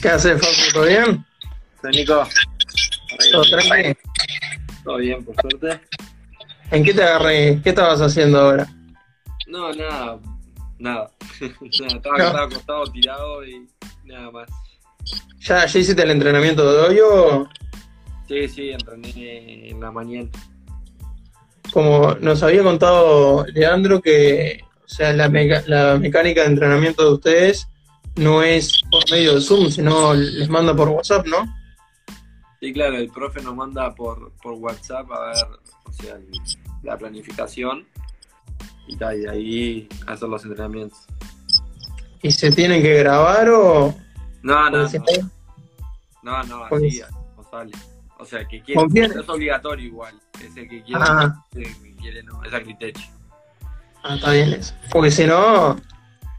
¿Qué haces, Facu? ¿Todo bien? Soy Nico. ¿Todo tranquilo? Todo bien, por suerte. ¿En qué te agarré? ¿Qué estabas haciendo ahora? No, nada. Nada. Nada, estaba, No. estaba acostado, tirado y nada más. ¿Ya, ya hiciste el entrenamiento de hoy o Sí, sí, entrené en la mañana. como nos había contado Leandro que o sea, la, meca- la mecánica de entrenamiento de ustedes no es por medio de Zoom, sino les manda por WhatsApp, ¿no? Sí, claro, el profe nos manda por, por WhatsApp a ver, o sea, la planificación y tal, y de ahí hacer los entrenamientos. ¿Y se tienen que grabar o...? No, no, no, no, no, Pues- así no sale. O sea, que quiere, es obligatorio igual. Es el que quiere, Ah. el que quiere no, es a criterio. Ah, está bien eso. Porque si no,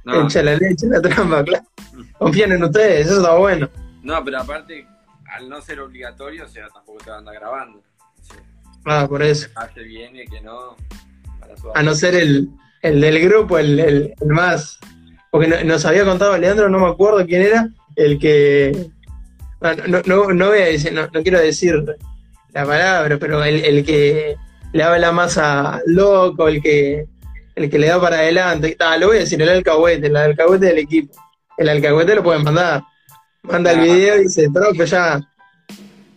No, echa la leche, la trampa, claro. Confían en ustedes, eso está bueno. no, pero aparte, al no ser obligatorio, o sea, tampoco te van a grabando. O sea, Ah, por eso. hace bien y el que no, para suerte. A no ser el, el del grupo, el, el- el más. Porque no- nos había contado Leandro, no me acuerdo quién era, el que. No, no, no, no voy a decir, no, no quiero decir la palabra, pero el, el que le habla más a loco, el que el que le da para adelante. Ah, lo voy a decir, el alcahuete, el alcahuete del equipo. El alcahuete lo pueden mandar. Manda el video y dice, profe, ya,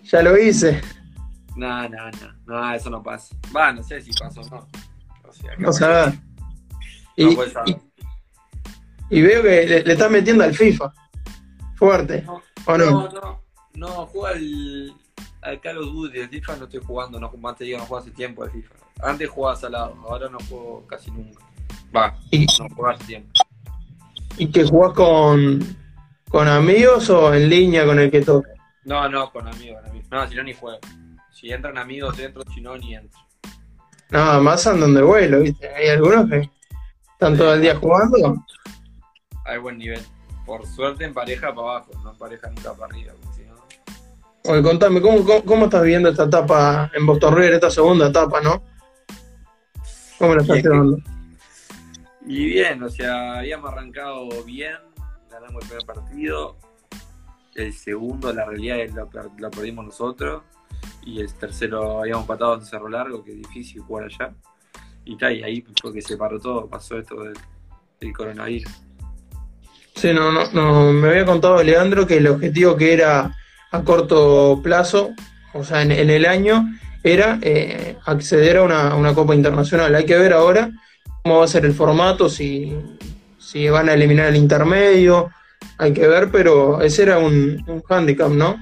ya lo hice. No, no, no, no, eso no pasa. Va, no sé si pasa o no. O sea, no y, puedes saber. y- y veo que le, le estás metiendo al FIFA. Fuerte. No, ¿O no? no, no, no, juego al, al Call of Duty, el FIFA no estoy jugando, no, más te digo, no juego hace tiempo al FIFA. Antes jugaba salado, ahora no juego casi nunca. Va, ¿Y, no hace tiempo. y que jugás con, con amigos o en línea con el que toca? No, no, con amigos, con amigos. No, si no ni juego. Si entran amigos dentro, si no ni entro. Nada más andan de vuelo, ¿viste? Hay algunos que están todo el día jugando. Hay buen nivel. Por suerte en pareja para abajo, no en pareja nunca para arriba, si no. Oye, contame, ¿cómo, cómo, cómo estás viendo esta etapa en Boston River, esta segunda etapa, no? ¿Cómo la estás llevando? Y bien, o sea, habíamos arrancado bien, ganamos el primer partido. El segundo, la realidad es lo, lo perdimos nosotros. Y el tercero habíamos empatado en Cerro Largo, que es difícil jugar allá. Y tal, y ahí fue que se paró todo, pasó esto del, del coronavirus. Sí, no, no, no, me había contado Leandro que el objetivo que era a corto plazo, o sea, en, en el año, era eh, acceder a una, a una Copa Internacional. Hay que ver ahora cómo va a ser el formato, si, si van a eliminar el intermedio, hay que ver, pero ese era un, un hándicap, ¿no?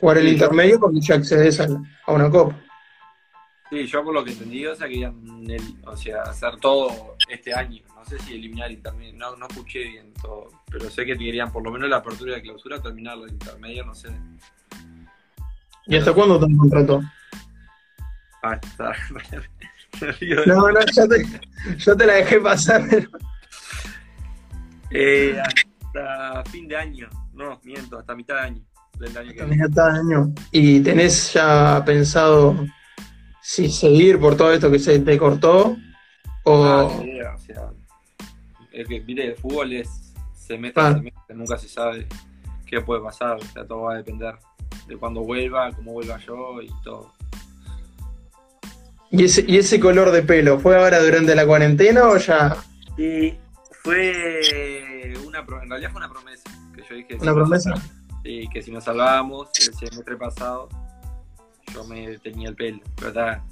Jugar el intermedio porque ya accedes a, a una Copa. Sí, yo por lo que entendí, o sea, querían el- o sea, hacer todo este año. No sé si eliminar el intermedio, no, no escuché bien todo, pero sé que querían por lo menos la apertura de clausura, terminar el intermedio, no sé. ¿Y hasta cuándo te contrató? Hasta. No, no, ya te, ya te la dejé pasar. pero- Eh, hasta fin de año, no, miento, hasta mitad de año del año que viene. También está año. ¿Y tenés ya pensado si seguir por todo esto que se te cortó? O Ah, idea, o sea, el que mire el fútbol es se mete, Claro. se mete, nunca se sabe qué puede pasar, o sea, todo va a depender de cuándo vuelva, cómo vuelva yo y todo. ¿Y, ese, ¿y ese color de pelo fue ahora durante la cuarentena o ya Y fue una, en realidad fue una promesa, que yo dije, una si promesa? nos- sí, que si nos salvábamos el semestre pasado, yo me tenía el pelo, pero está,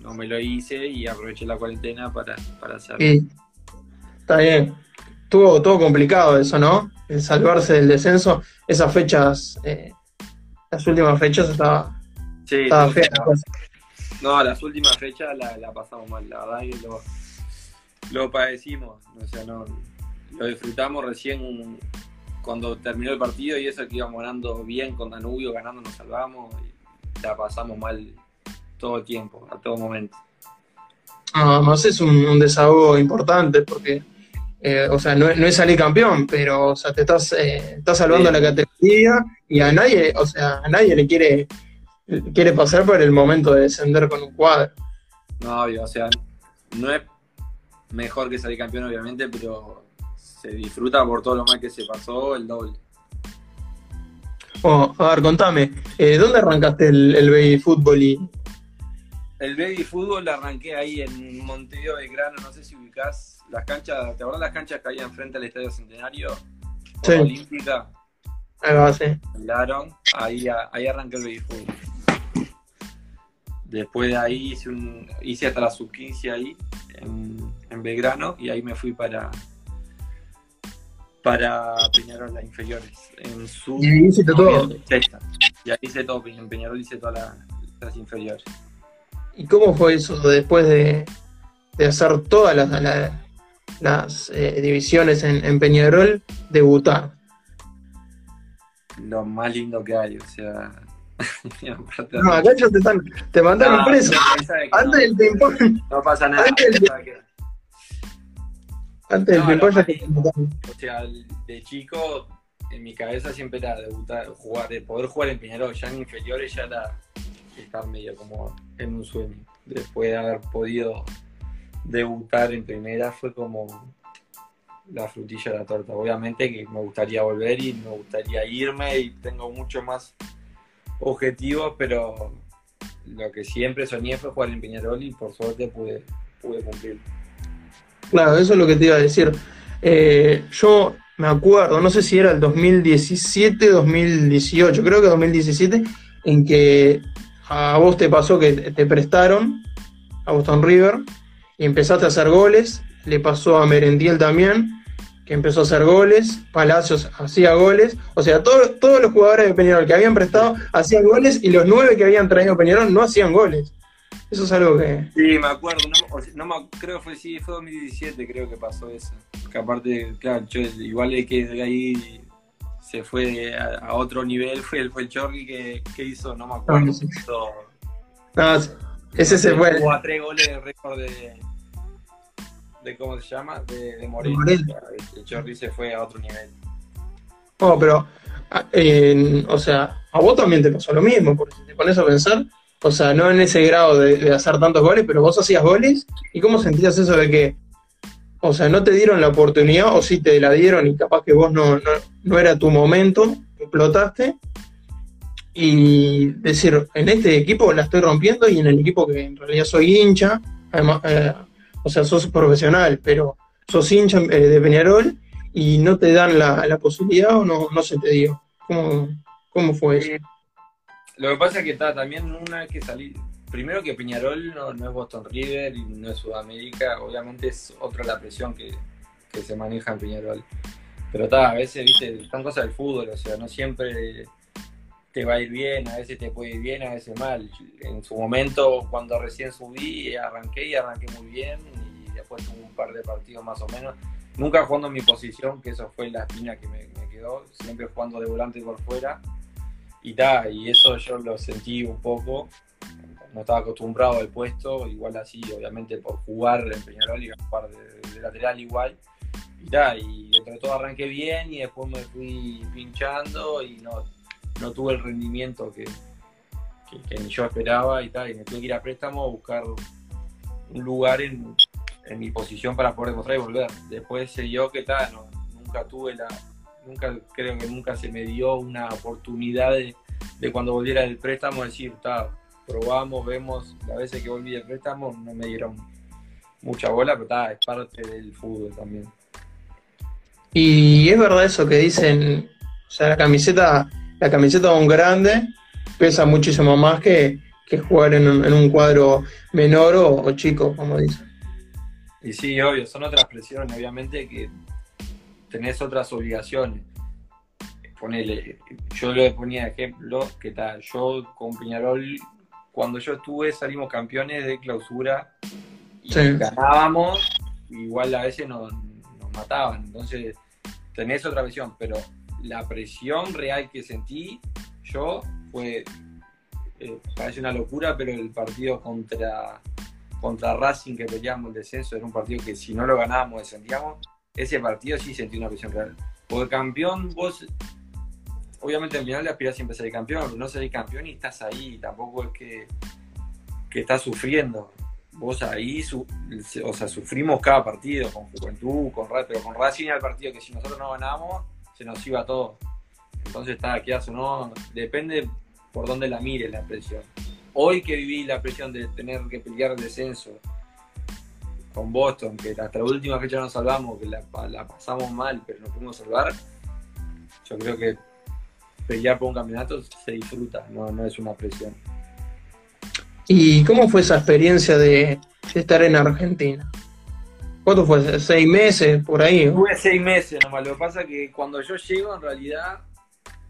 no me lo hice y aproveché la cuarentena para, para hacerlo. Está bien. Estuvo todo complicado eso, ¿no? El salvarse del descenso. Esas fechas, eh, las últimas fechas estaba, Sí, estaba fea cosa. No, las últimas fechas la, la pasamos mal, la verdad que lo, lo padecimos, o sea, no, lo disfrutamos recién cuando terminó el partido y eso que íbamos ganando bien con Danubio, ganando nos salvamos y la pasamos mal todo el tiempo, a todo momento. Además es un, un desahogo importante porque, eh, o sea, no, es- no es salir campeón, pero, o sea, te estás, eh, estás salvando Sí. la categoría y a nadie, o sea, a nadie le quiere, quiere pasar por el momento de descender con un cuadro. No, obvio, o sea, no es mejor que salir campeón obviamente, pero se disfruta por todo lo mal que se pasó el doble. Oh, a ver, contame, eh, ¿dónde arrancaste el, el baby fútbol y El baby fútbol arranqué ahí en Montevideo de Grano, no sé si ubicás las canchas, ¿te acordás las canchas que había enfrente al Estadio Centenario? Sí. Olímpica, ahí va, sí. ahí, ahí arranqué el baby fútbol. Después de ahí hice, un, hice hasta la sub-15 ahí, en, en Belgrano, y ahí me fui para para Peñarol, las inferiores. En su, Y ahí hiciste todo. sexta. Y ahí hice todo, en Peñarol hice todas las, las inferiores. ¿Y cómo fue eso después de, de hacer todas las, la- las eh, divisiones en, en Peñarol, debutar? Lo más lindo que hay, o sea. No, acá ya te, están, te mandaron No, preso. no, Antes del ping-pong, no, pasa nada. antes del- antes del ping-pong ya te. O sea, de chico, en mi cabeza siempre era debutar, jugar, de poder jugar en Peñarol. Ya en inferiores ya era estar medio como en un sueño. Después de haber podido debutar en primera fue como la frutilla de la torta. Obviamente que me gustaría volver y me gustaría irme y tengo mucho más objetivos, pero lo que siempre soñé fue jugar en Peñarol y por suerte pude, pude cumplir. Claro, eso es lo que te iba a decir. Eh, yo me acuerdo, no sé si era el 2017, 2018, creo que 2017, en que a vos te pasó que te prestaron a Boston River y empezaste a hacer goles. Le pasó a Merendiel también, que empezó a hacer goles. Palacios hacía goles. O sea, todos, todos los jugadores de Peñarol que habían prestado hacían goles y los nueve que habían traído Peñarol no hacían goles. Eso es algo que. Sí, me acuerdo, no, no me, creo que fue, sí, fue 2017 creo que pasó eso. Que aparte, claro, yo, igual el que de ahí se fue a, a otro nivel fue el, fue el Chorri que, que hizo, no me acuerdo, sí. hizo- No, ese se fue. Jugó a tres goles de récord de, de, ¿cómo se llama? De, de. Moreno. El Chorri se fue a otro nivel. No, pero, ah, eh, o sea, a vos también te pasó lo mismo, porque si te pones a pensar, o sea, no en ese grado de, de hacer tantos goles, pero vos hacías goles, ¿y cómo sentías eso de que, o sea, no te dieron la oportunidad, o sí te la dieron y capaz que vos no, no, no era tu momento, explotaste, y decir, en este equipo la estoy rompiendo y en el equipo que en realidad soy hincha, además, eh, o sea, sos profesional, pero sos hincha eh, de Peñarol y no te dan la, la posibilidad o no, no se te dio. ¿Cómo, cómo fue eso? Lo que pasa es que está también una que salí. Primero que Peñarol no, no es Boston River y no es Sudamérica, obviamente es otra la presión que, que se maneja en Peñarol. Pero está, a veces, viste, están cosas del fútbol, o sea, no siempre te va a ir bien, a veces te puede ir bien, a veces mal. En su momento, cuando recién subí, arranqué y arranqué muy bien, y después tuve un par de partidos más o menos. Nunca jugando en mi posición, que eso fue la espina que me, me quedó, siempre jugando de volante por fuera. Y ta, y eso yo lo sentí un poco. No estaba acostumbrado al puesto, igual así, obviamente por jugar en Peñarol y jugar de, de lateral igual. Y ta, y dentro de todo arranqué bien y después me fui pinchando y no, no tuve el rendimiento que, que, yo esperaba y tal, y me tuve que ir a préstamo a buscar un lugar en, en mi posición para poder demostrar y volver. Después se dio que tal, nunca tuve la, nunca creo que nunca se me dio una oportunidad de, de cuando volviera del préstamo decir, ta, probamos, vemos, las veces que volví del préstamo no me dieron mucha bola, pero ta, es parte del fútbol también. Y es verdad eso que dicen, o sea, la camiseta, la camiseta de un grande pesa muchísimo más que, que jugar en un, en un cuadro menor o, o chico, como dicen. Y sí, obvio, son otras presiones, obviamente que tenés otras obligaciones. Ponele, yo le ponía ejemplo que tal, yo con Peñarol, cuando yo estuve salimos campeones de clausura y Sí. ganábamos, igual a veces nos, nos mataban, entonces tenés otra visión, pero la presión real que sentí yo fue, eh, parece una locura, pero el partido contra contra Racing que peleamos el descenso, era un partido que si no lo ganábamos descendíamos, ese partido sí sentí una presión real. Porque campeón, vos, obviamente en final aspirás siempre a ser campeón, no ser campeón y estás ahí, tampoco es que, que estás sufriendo. Vos ahí, su- o sea, sufrimos cada partido, con Juventud, con pero con Racing era el partido que si nosotros no ganábamos, se nos iba todo. Entonces está, quedas o no, depende por dónde la mire la presión. Hoy que viví la presión de tener que pelear el descenso con Boston, que hasta la última fecha nos salvamos, que la, la pasamos mal, pero nos pudimos salvar, yo creo que pelear por un campeonato se disfruta, no, no es una presión. ¿Y cómo fue esa experiencia de, estar en Argentina? ¿Cuánto fue? ¿Seis meses por ahí? Fue seis meses nomás. Lo que pasa es que cuando yo llego, en realidad,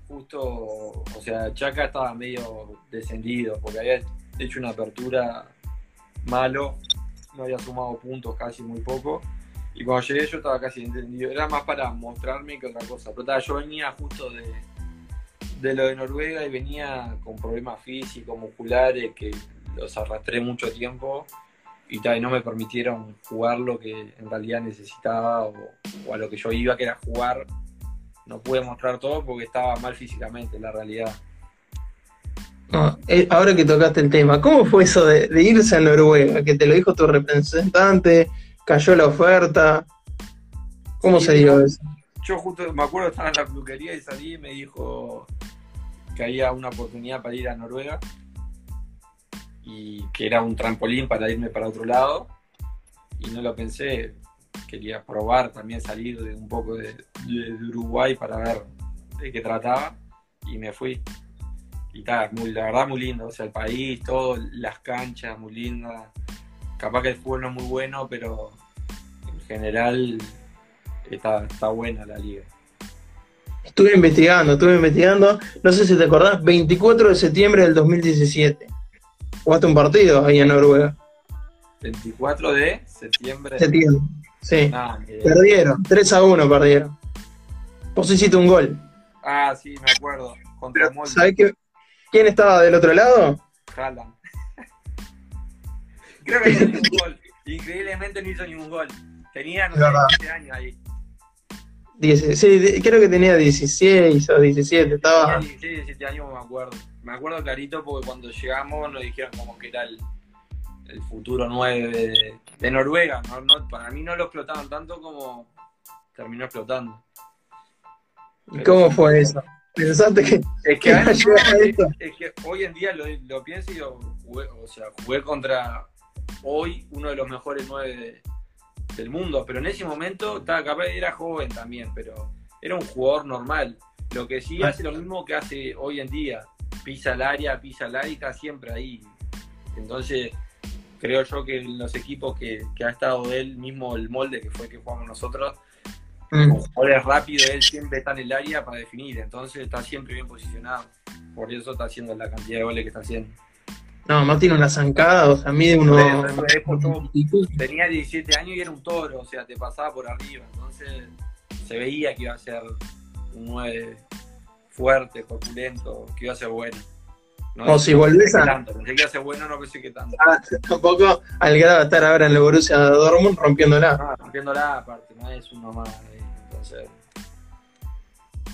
justo, o sea, Chaca estaba medio descendido, porque había hecho una apertura malo, no había sumado puntos casi muy poco. Y cuando llegué yo estaba casi entendido. Era más para mostrarme que otra cosa. Pero yo venía justo de, de lo de Noruega y venía con problemas físicos, musculares, que los arrastré mucho tiempo y, no me permitieron jugar lo que en realidad necesitaba o, a lo que yo iba, que era jugar. No pude mostrar todo porque estaba mal físicamente, la realidad. Eh, ahora que tocaste el tema, ¿cómo fue eso de, irse a Noruega? Que te lo dijo tu representante, cayó la oferta. ¿Cómo se dio eso? Yo justo me acuerdo estaba en la peluquería y salí y me dijo que había una oportunidad para ir a Noruega y que era un trampolín para irme para otro lado. Y no lo pensé, quería probar también salir de un poco de, Uruguay para ver de qué trataba y me fui. Y está, muy, la verdad muy lindo, o sea, el país, todo, las canchas, muy lindas. Capaz que el fútbol no es muy bueno, pero en general está, está buena la liga. Estuve investigando, estuve investigando, no sé si te acordás, 24 de septiembre del 2017 jugaste un partido ahí en Noruega. 24 de septiembre. Septiembre, sí. Ah, perdieron, 3 a 1 perdieron. Vos hiciste un gol. Ah, sí, me acuerdo. Contra ¿Sabés quién estaba del otro lado? Haaland. Creo que no hizo ningún gol. Increíblemente no hizo ningún gol. Tenía, no sé, 17 años ahí. sí, creo que tenía 16 o 17, estaba... Tenía 16, 17 años, me acuerdo me acuerdo clarito porque cuando llegamos nos dijeron como que era el, futuro 9 de, Noruega. para mí no lo explotaban tanto como terminó explotando. ¿Y cómo fue eso? ¿Pensaste que, es que, hoy en día lo, pienso y jugué, o sea, jugué contra hoy uno de los mejores 9 del mundo, pero en ese momento estaba capaz, era joven también, pero era un jugador normal. Lo que sí ah. hace lo mismo que hace hoy en día pisa el área, pisa el área y está siempre ahí. Entonces, creo yo que en los equipos que, ha estado él mismo, el molde que fue que jugamos nosotros, mm. jugadores rápido, él siempre está en el área para definir, entonces está siempre bien posicionado. Por eso está haciendo la cantidad de goles que está haciendo. No, más tiene una zancada, o sea, mide uno. Tenía 17 años y era un toro, o sea, te pasaba por arriba, entonces se veía que iba a ser un 9 fuerte, corpulento, que iba a ser bueno. No, o si volvés a. Tanto. Pensé que iba a ser bueno, no pensé que tanto. Ah, tampoco al grado de estar ahora en la Borussia Dortmund rompiéndola. Ah, rompiéndola, aparte, no es uno más. Entonces.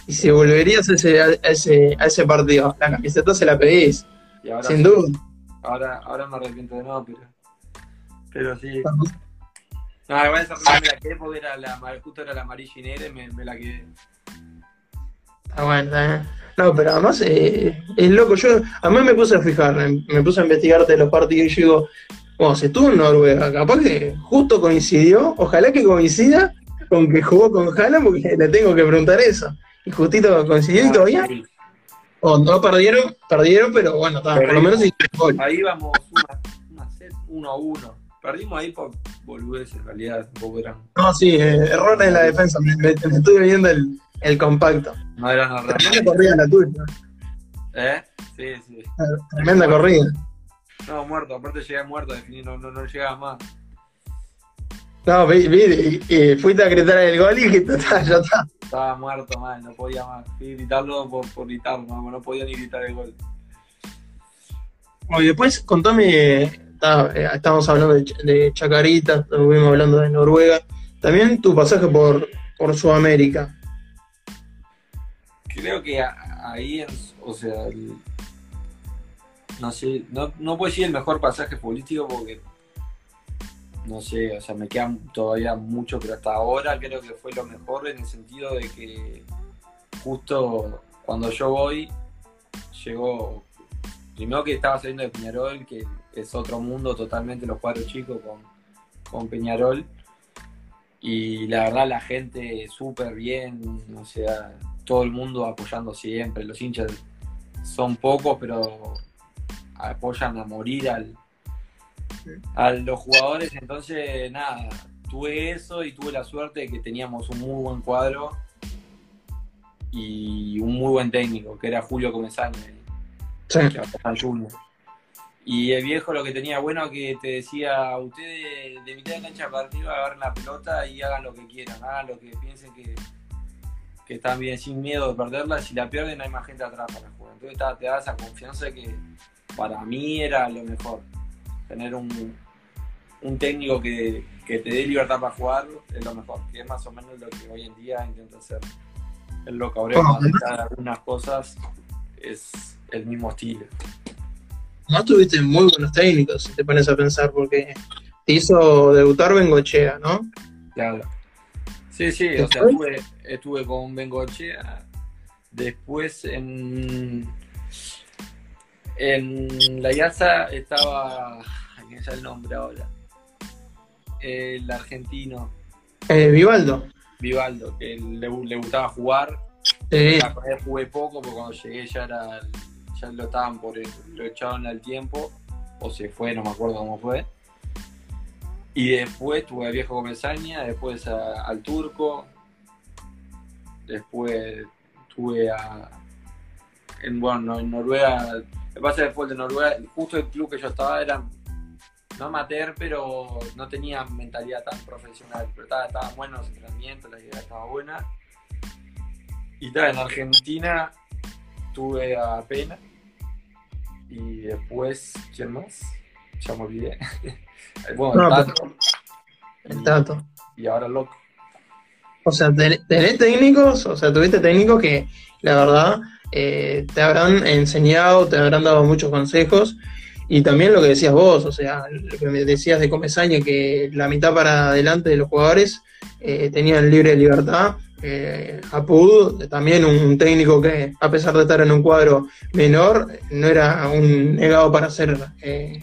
Y si volverías a ese, a ese, a ese partido, la camiseta se la pedís. sin duda. Ahora, ahora me arrepiento de no, pero. Pero sí. No, igual esa me la quedé porque era la, justo era la amarilla y negra y me, me la quedé. Está bueno, ¿eh? No, pero además eh, es loco. Yo a mí me puse a fijar, me puse a investigar de los partidos y yo digo, bueno, se estuvo en Noruega, capaz que justo coincidió, ojalá que coincida con que jugó con Haaland, porque le tengo que preguntar eso. Y justito coincidió y todavía. O no perdieron, perdieron, pero bueno, por lo menos gol. Ahí vamos una, set 1 a 1. Perdimos ahí por boludeces, en realidad, un poco eran. No, sí, eh, error en la defensa. Me, me estuve viendo el, el compacto. No era nada. Tremenda corrida la tuya. ¿Eh? Sí, sí. Tremenda corrida. No, muerto, aparte llegué muerto, no, no, no llegaba más. No, vi, vi, y, fuiste a gritar el gol y dijiste, está, ya está. Estaba muerto, mal, no podía más. Fui gritarlo por, por gritarlo, no, no podía ni gritar el gol. Y después contame, está, eh, estábamos hablando de, de Chacarita, estuvimos hablando de Noruega, también tu pasaje por, por Sudamérica creo que ahí, o sea, no sé, no, no puedo decir el mejor pasaje político porque, no sé, o sea, me queda todavía mucho, pero hasta ahora creo que fue lo mejor en el sentido de que justo cuando yo voy, llegó, primero que estaba saliendo de Peñarol, que es otro mundo totalmente los cuadros chicos con, con Peñarol. Y la verdad la gente súper bien, o sea, todo el mundo apoyando siempre, los hinchas son pocos, pero apoyan a morir al, a los jugadores, entonces nada, tuve eso y tuve la suerte de que teníamos un muy buen cuadro y un muy buen técnico, que era Julio Comesaña, Sí. Y el viejo lo que tenía bueno que te decía, ustedes de mitad de cancha para arriba agarren la pelota y hagan lo que quieran, hagan lo que piensen que, que están bien, sin miedo de perderla. Si la pierden hay más gente atrás para jugar. Entonces te da esa confianza que para mí era lo mejor. Tener un, un técnico que, que te dé libertad para jugar es lo mejor, que es más o menos lo que hoy en día intento hacer. El loco Abreu, algunas cosas, es el mismo estilo. No tuviste muy buenos técnicos, si te pones a pensar, porque te hizo debutar Bengochea, ¿no? Claro. Sí, sí, o sea, estuve, estuve con Bengochea. Después en. En la IASA estaba. ¿Quién es el nombre ahora? El argentino, Eh, Vivaldo. Vivaldo, que le, le gustaba jugar. Sí. La jugué poco porque cuando llegué ya era ya lo estaban por lo echaron al tiempo o se fue, no me acuerdo cómo fue. Y después tuve al viejo Comesaña, después al turco, después tuve a en bueno en Noruega, que pasa el de Noruega, justo el club que yo estaba era no amateur, pero no tenía mentalidad tan profesional, pero estaba, estaban buenos los entrenamientos, la idea estaba buena. Y tal, en Argentina tuve a Pena. Y después, ¿quién más? Ya me olvidé. bueno, No, el Tato. El Tato. Y ahora Loco. O sea, ten- tenés técnicos, o sea, tuviste técnicos que, la verdad, eh, te habrán enseñado, te habrán dado muchos consejos. Y también lo que decías vos, o sea, lo que me decías de Comesaña, que la mitad para adelante de los jugadores eh, tenían libre libertad. Eh, Apud, también un técnico que, a pesar de estar en un cuadro menor, no era un negado para hacer eh,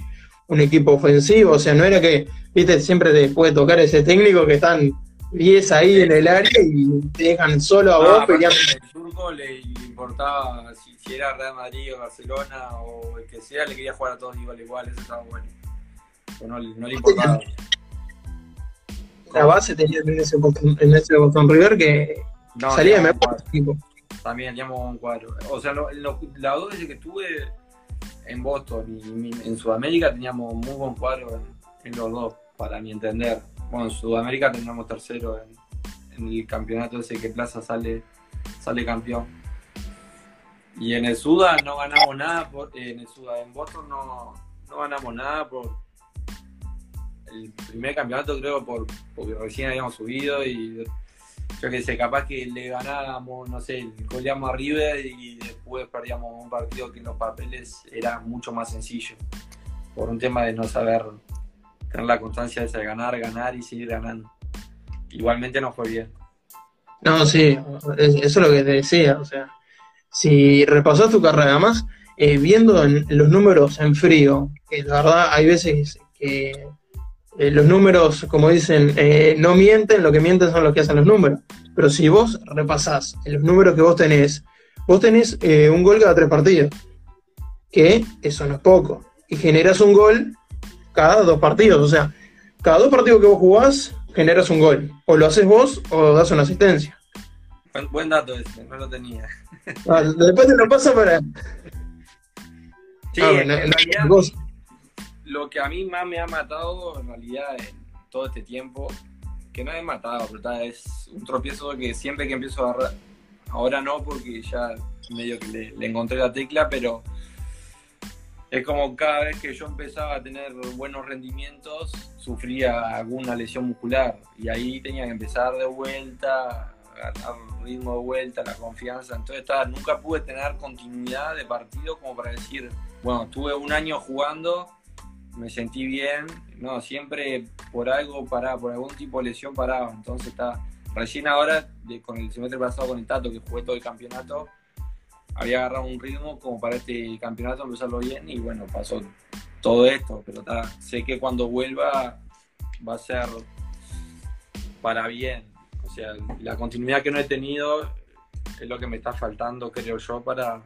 un equipo ofensivo. O sea, no era que, viste, siempre te puede tocar ese técnico que están 10 ahí en el área y te dejan solo a Ah, vos peleando. el turco le, importaba si, si era Real Madrid o Barcelona o el que sea, le quería jugar a todos igual igual, eso estaba bueno. Pero no, no le importaba. La base tenía en ese Boston, en ese Boston River que No, salía de mejor equipo. También teníamos un cuadro. O sea, lo- lo- dos veces que estuve en Boston y en Sudamérica teníamos muy buen cuadro en, los dos, para mi entender. Bueno, en Sudamérica teníamos tercero en, el campeonato ese que Plaza sale, sale campeón. Y en el Suda no ganamos nada, por- eh, en el Suda, en Boston no, no ganamos nada por el primer campeonato creo por recién habíamos subido y yo que sé, capaz que le ganábamos, no sé, goleamos a River y después perdíamos un partido que en los papeles era mucho más sencillo. Por un tema de no saber tener la constancia de ganar, ganar y seguir ganando. Igualmente nos fue bien. No, sí, es- eso es lo que te decía. O sea, si repasás tu carrera, además, eh, viendo en- los números en frío, que la verdad hay veces que eh, los números, como dicen, eh, no mienten, lo que mienten son los que hacen los números. Pero si vos repasás los números que vos tenés, vos tenés eh, un gol cada tres partidos, que eso no es poco. Y generas un gol cada dos partidos. O sea, cada dos partidos que vos jugás, generas un gol. O lo haces vos o das una asistencia. Buen, dato ese, no lo tenía. Ah, después te lo paso para. Sí, Ah, en realidad, lo que a mí más me ha matado en realidad en todo este tiempo, que no me ha matado, pero es un tropiezo que siempre que empiezo a agarrar, ahora no porque ya medio que le, encontré la tecla, pero es como cada vez que yo empezaba a tener buenos rendimientos, sufría alguna lesión muscular. Y ahí tenía que empezar de vuelta, ganar ritmo de vuelta, la confianza, entonces ta, nunca pude tener continuidad de partido como para decir, bueno, tuve un año jugando, me sentí bien, no, siempre por algo paraba, por algún tipo de lesión paraba, entonces está, recién ahora, con el semestre pasado con el Tato, que jugué todo el campeonato, había agarrado un ritmo como para este campeonato empezarlo bien y bueno, pasó todo esto, pero sé que cuando vuelva va a ser para bien. O sea, la continuidad que no he tenido es lo que me está faltando, creo yo, para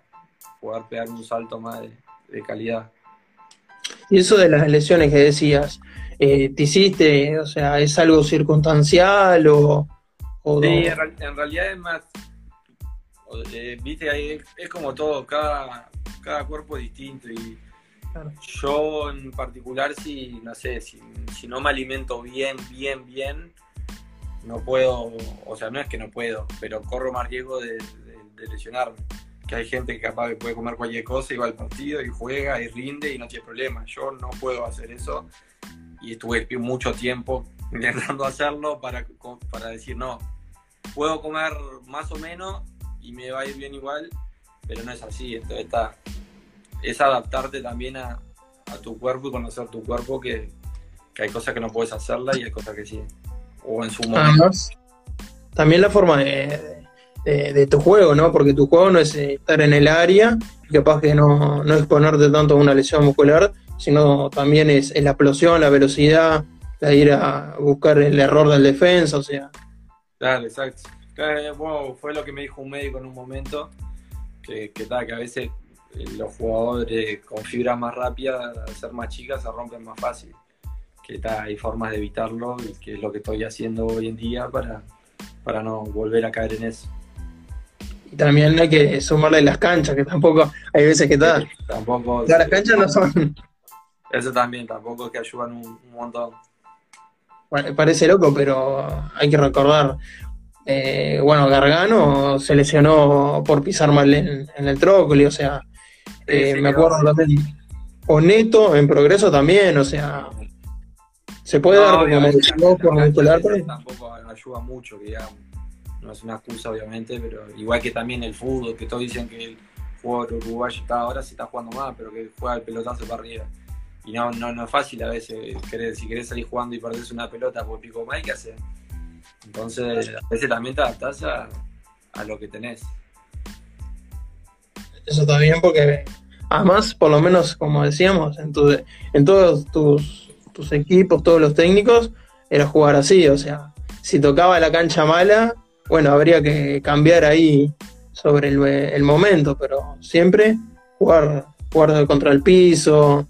poder pegar un salto más de, calidad. Y eso de las lesiones que decías, eh, ¿te hiciste, o sea, es algo circunstancial o, sí, en, realidad es más, eh, viste, es, como todo, cada, cada cuerpo es distinto y yo en particular si, no sé, si, no me alimento bien, bien, bien, no puedo, o sea, no es que no puedo, pero corro más riesgo de, lesionarme. Que hay gente que capaz que puede comer cualquier cosa y va al partido y juega y rinde y no tiene problema. Yo no puedo hacer eso y estuve mucho tiempo intentando hacerlo para, para decir, no, puedo comer más o menos y me va a ir bien igual, pero no es así. Entonces está, es adaptarte también a, tu cuerpo y conocer tu cuerpo, que, hay cosas que no puedes hacerla y hay cosas que sí. O en su momento. también la forma de, tu juego, ¿no? Porque tu juego no es eh, estar en el área, capaz que no, no exponerte tanto a una lesión muscular, sino también es, la explosión, la velocidad, la ir a buscar el error del defensa, o sea. Claro, exacto. fue lo que me dijo un médico en un momento, que, que, que a veces los jugadores con fibra más rápida, al ser más chicas, se rompen más fácil. Que hay formas de evitarlo y que es lo que estoy haciendo hoy en día para, para no volver a caer en eso. Y también hay que sumarle las canchas, que tampoco hay veces que está. tampoco. las canchas no son. Eso también, tampoco es que ayudan un, montón. Parece loco, pero hay que recordar. Eh, bueno, Gargano se lesionó por pisar mal en, en el trócoli, o sea, eh, me acuerdo también. O Neto en progreso también, o sea. Se puede dar como muscular, Tampoco ayuda mucho, digamos. No es una excusa, obviamente, pero igual que también el fútbol, que todos dicen que el jugador uruguayo está ahora, sí está jugando más, pero que juega el pelotazo para arriba. Y no, no, no es fácil a veces, si querés salir jugando y perdés una pelota por pico más, ¿qué hacer? Entonces, a veces también te adaptás a, a lo que tenés. Eso está bien porque Además, por lo menos, como decíamos, en, en todos tus, equipos, todos los técnicos, era jugar así. O sea, si tocaba la cancha mala, bueno, habría que cambiar ahí sobre el, momento, pero siempre jugar, jugar contra el piso,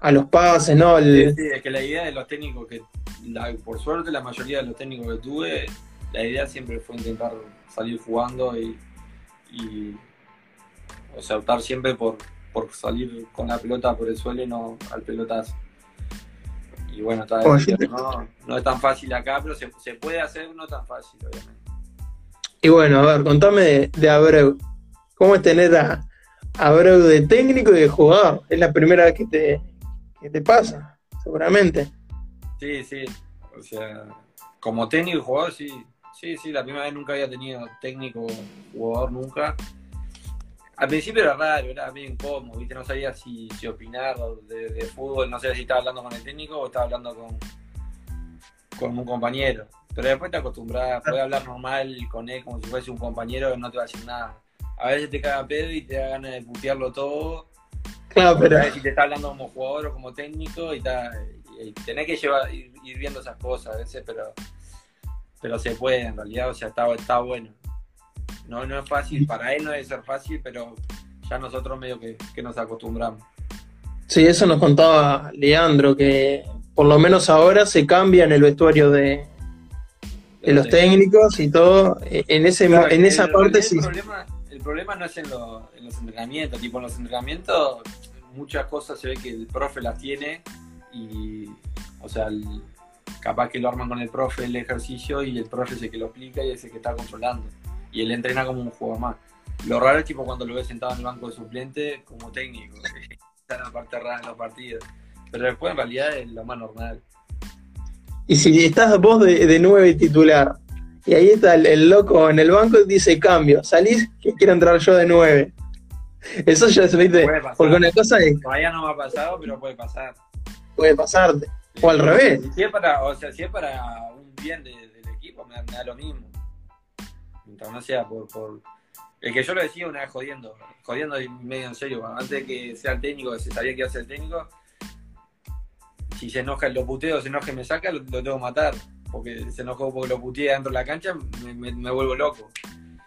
a los pases, ¿no? Sí, es que la idea de los técnicos que, por suerte, la mayoría de los técnicos que tuve, la idea siempre fue intentar salir jugando y, y o sea, optar siempre por, por salir con la pelota por el suelo y no al pelotazo. Y bueno, está no, no, es tan fácil acá, pero se, puede hacer, no tan fácil, obviamente. Y bueno, a ver, contame de, Abreu. ¿Cómo es tener a Abreu de técnico y de jugador? Es la primera vez que te, que te pasa, seguramente. Sí, sí. O sea, como técnico y jugador, sí. Sí, sí, la primera vez nunca había tenido técnico, jugador nunca. Al principio era raro, era bien incómodo, ¿viste? No sabía si, si opinar de, fútbol, no sé si estaba hablando con el técnico o estaba hablando con, con un compañero. Pero después te acostumbras, puedes hablar normal con él como si fuese un compañero que no te va a decir nada. A veces te caga pedo y te da ganas de putearlo todo. Pero. Si te está hablando como jugador o como técnico y, tenés que llevar, ir, viendo esas cosas a veces, pero, pero se puede en realidad, o sea, está, está bueno. No, no es fácil, para él no debe ser fácil, pero ya nosotros medio que, nos acostumbramos. Sí, eso nos contaba Leandro, que por lo menos ahora se cambia en el vestuario de, de los técnicos y todo. E, en, ese, en esa parte sí. Problema, no es en, los entrenamientos, tipo en los entrenamientos muchas cosas se ve que el profe las tiene y, o sea, capaz que lo arman con el profe el ejercicio y el profe es el que lo explica y es el que está controlando y él entrena como un jugador más. Lo raro es tipo cuando lo ves sentado en el banco de suplente como técnico, está en la parte rara de los partidos. Pero después en realidad es lo más normal. Y si estás vos de, de nueve titular, y ahí está el, loco en el banco y dice cambio, salís que quiero entrar yo de nueve. Eso ya se dice, porque una cosa es... Todavía no me ha pasado, pero puede pasar. Puede pasarte. O al revés. Si es para, o sea, si es para un bien del equipo, me da lo mismo no sea por, por Es que yo lo decía una vez jodiendo, jodiendo y medio en serio, antes de que sea el técnico, que se sabía que iba a ser el técnico, si se enoja, lo puteo, se enoja y me saca, lo, lo tengo que matar. Porque se enojó porque lo puteé dentro de la cancha, me, me- me vuelvo loco.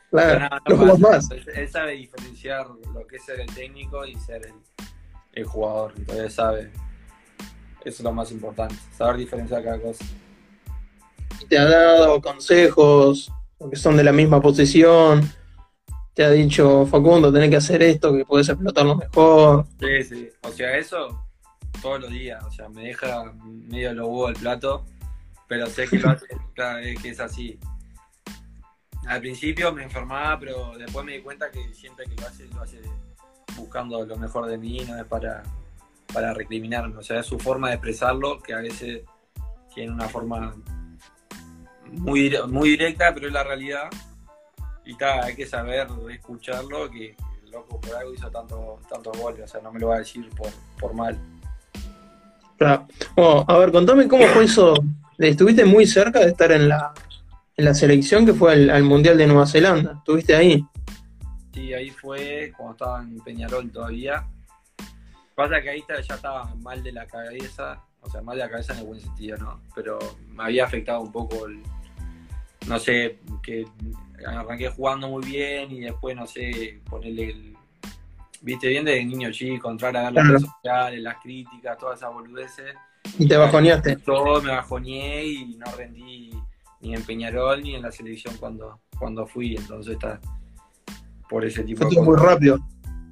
Claro, no, no pasa. más. Él, sabe diferenciar lo que es ser el técnico y ser el, el jugador. Entonces sabe. Eso es lo más importante, saber diferenciar cada cosa. Te ha dado consejos, porque son de la misma posición. Te ha dicho, Facundo, tenés que hacer esto, que podés explotarlo mejor. Sí, sí. O sea, eso todos los días. O sea, me deja medio lo huevo el plato, pero sé que lo hace, que es así. Al principio me enfermaba, pero después me di cuenta que siempre que lo hace, lo hace buscando lo mejor de mí, no es para, para recriminarme. O sea, es su forma de expresarlo, que a veces tiene una forma muy, muy directa, pero es la realidad. Y ta, hay que saber escucharlo, que el loco por algo hizo tanto, tantos goles, o sea, no me lo va a decir por, por mal. Bueno, a ver, contame cómo fue eso. Estuviste muy cerca de estar en la, en la selección que fue al, al Mundial de Nueva Zelanda. ¿Estuviste ahí? Sí, ahí fue cuando estaba en Peñarol todavía. Pasa que ahí ya estaba mal de la cabeza, o sea, mal de la cabeza en el buen sentido, ¿no? Pero me había afectado un poco el, no sé, que arranqué jugando muy bien y después, no sé, ponerle el, viste, bien de niño chico, entrar a ver las redes sociales, las críticas, todas esas boludeces. Y te bajoneaste. Todo me bajoneé y no rendí ni en Peñarol ni en la selección cuando, cuando fui, entonces está por ese tipo Fue de todo muy cosas. rápido.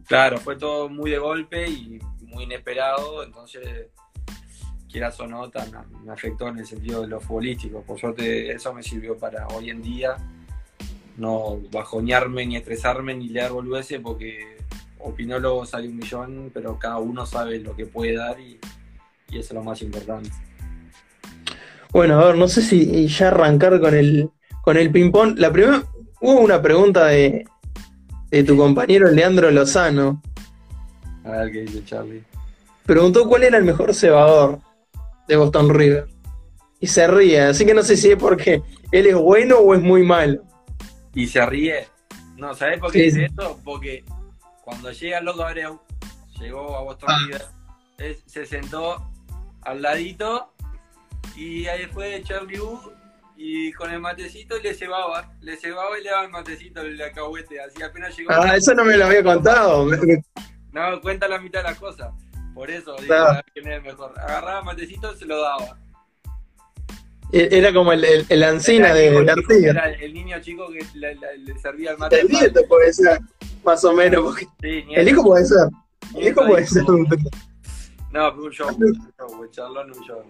Claro, fue todo muy de golpe y muy inesperado, entonces quieras o no, tan- me afectó en el sentido de lo futbolístico. Por suerte eso me sirvió para hoy en día no bajonearme ni estresarme ni leer boludeces porque opinólogo sale un millón, pero cada uno sabe lo que puede dar y, y eso es lo más importante. Bueno, a ver, no sé si ya arrancar con el, con el ping-pong. La primera, hubo una pregunta de, de tu compañero Leandro Lozano. A ver qué dice Charlie. Preguntó cuál era el mejor cebador de Boston River. Y se ríe, así que no sé si es porque él es bueno o es muy malo. Y se ríe. No, ¿sabés por qué Sí, dice sí. esto? Porque cuando llega el loco Abreu, llegó a Boston Ah. River, él se sentó al ladito y ahí fue Charlie Wood y con el matecito le cebaba, le cebaba y le daba el matecito, el alcahuete, así apenas llegó. Ah, eso no me lo había contado. No, cuenta la mitad de las cosas. Por eso, digo, ver quién es el mejor. Agarraba el matecito y se lo daba. Era como el, el, el Ancina de la. Era el niño chico que le, servía el mate. El nieto puede ser, más o menos. porque- Sí, el hijo puede ser. El hijo puede ser. No, pero un show, un show, charlón, un show.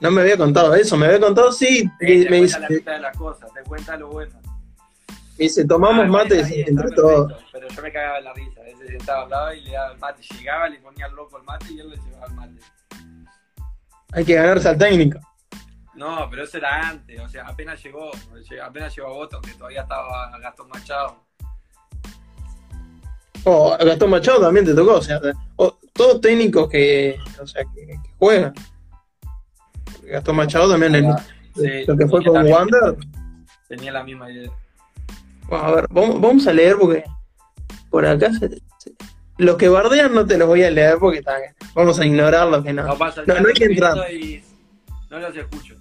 No me había contado eso, me había contado, sí. Sí, Me, te me cuenta la dice, mitad de las cosas, te cuenta lo bueno. me dice, tomamos Ah, mate bien, entre perfecto, Pero yo me cagaba en la risa. Ese sentaba al lado y le daba el mate. Llegaba, le ponía al loco el mate y él le llevaba el mate. Hay que ganarse al técnico. No, pero eso era antes. O sea, apenas llegó. Apenas llegó a Boston, que todavía estaba Gastón Machado. O a Gastón Machado también te tocó, o sea, o- todos técnicos que, o sea, que, que juegan. Gastón Machado también, en- Sí, lo que fue con misma- Tenía la misma idea. Bueno, a ver, vamos, vamos a leer porque por acá se- se- los que bardean no te los voy a leer porque están- vamos a ignorar los que no. No pasa No, no hay que entrar. y No los escucho.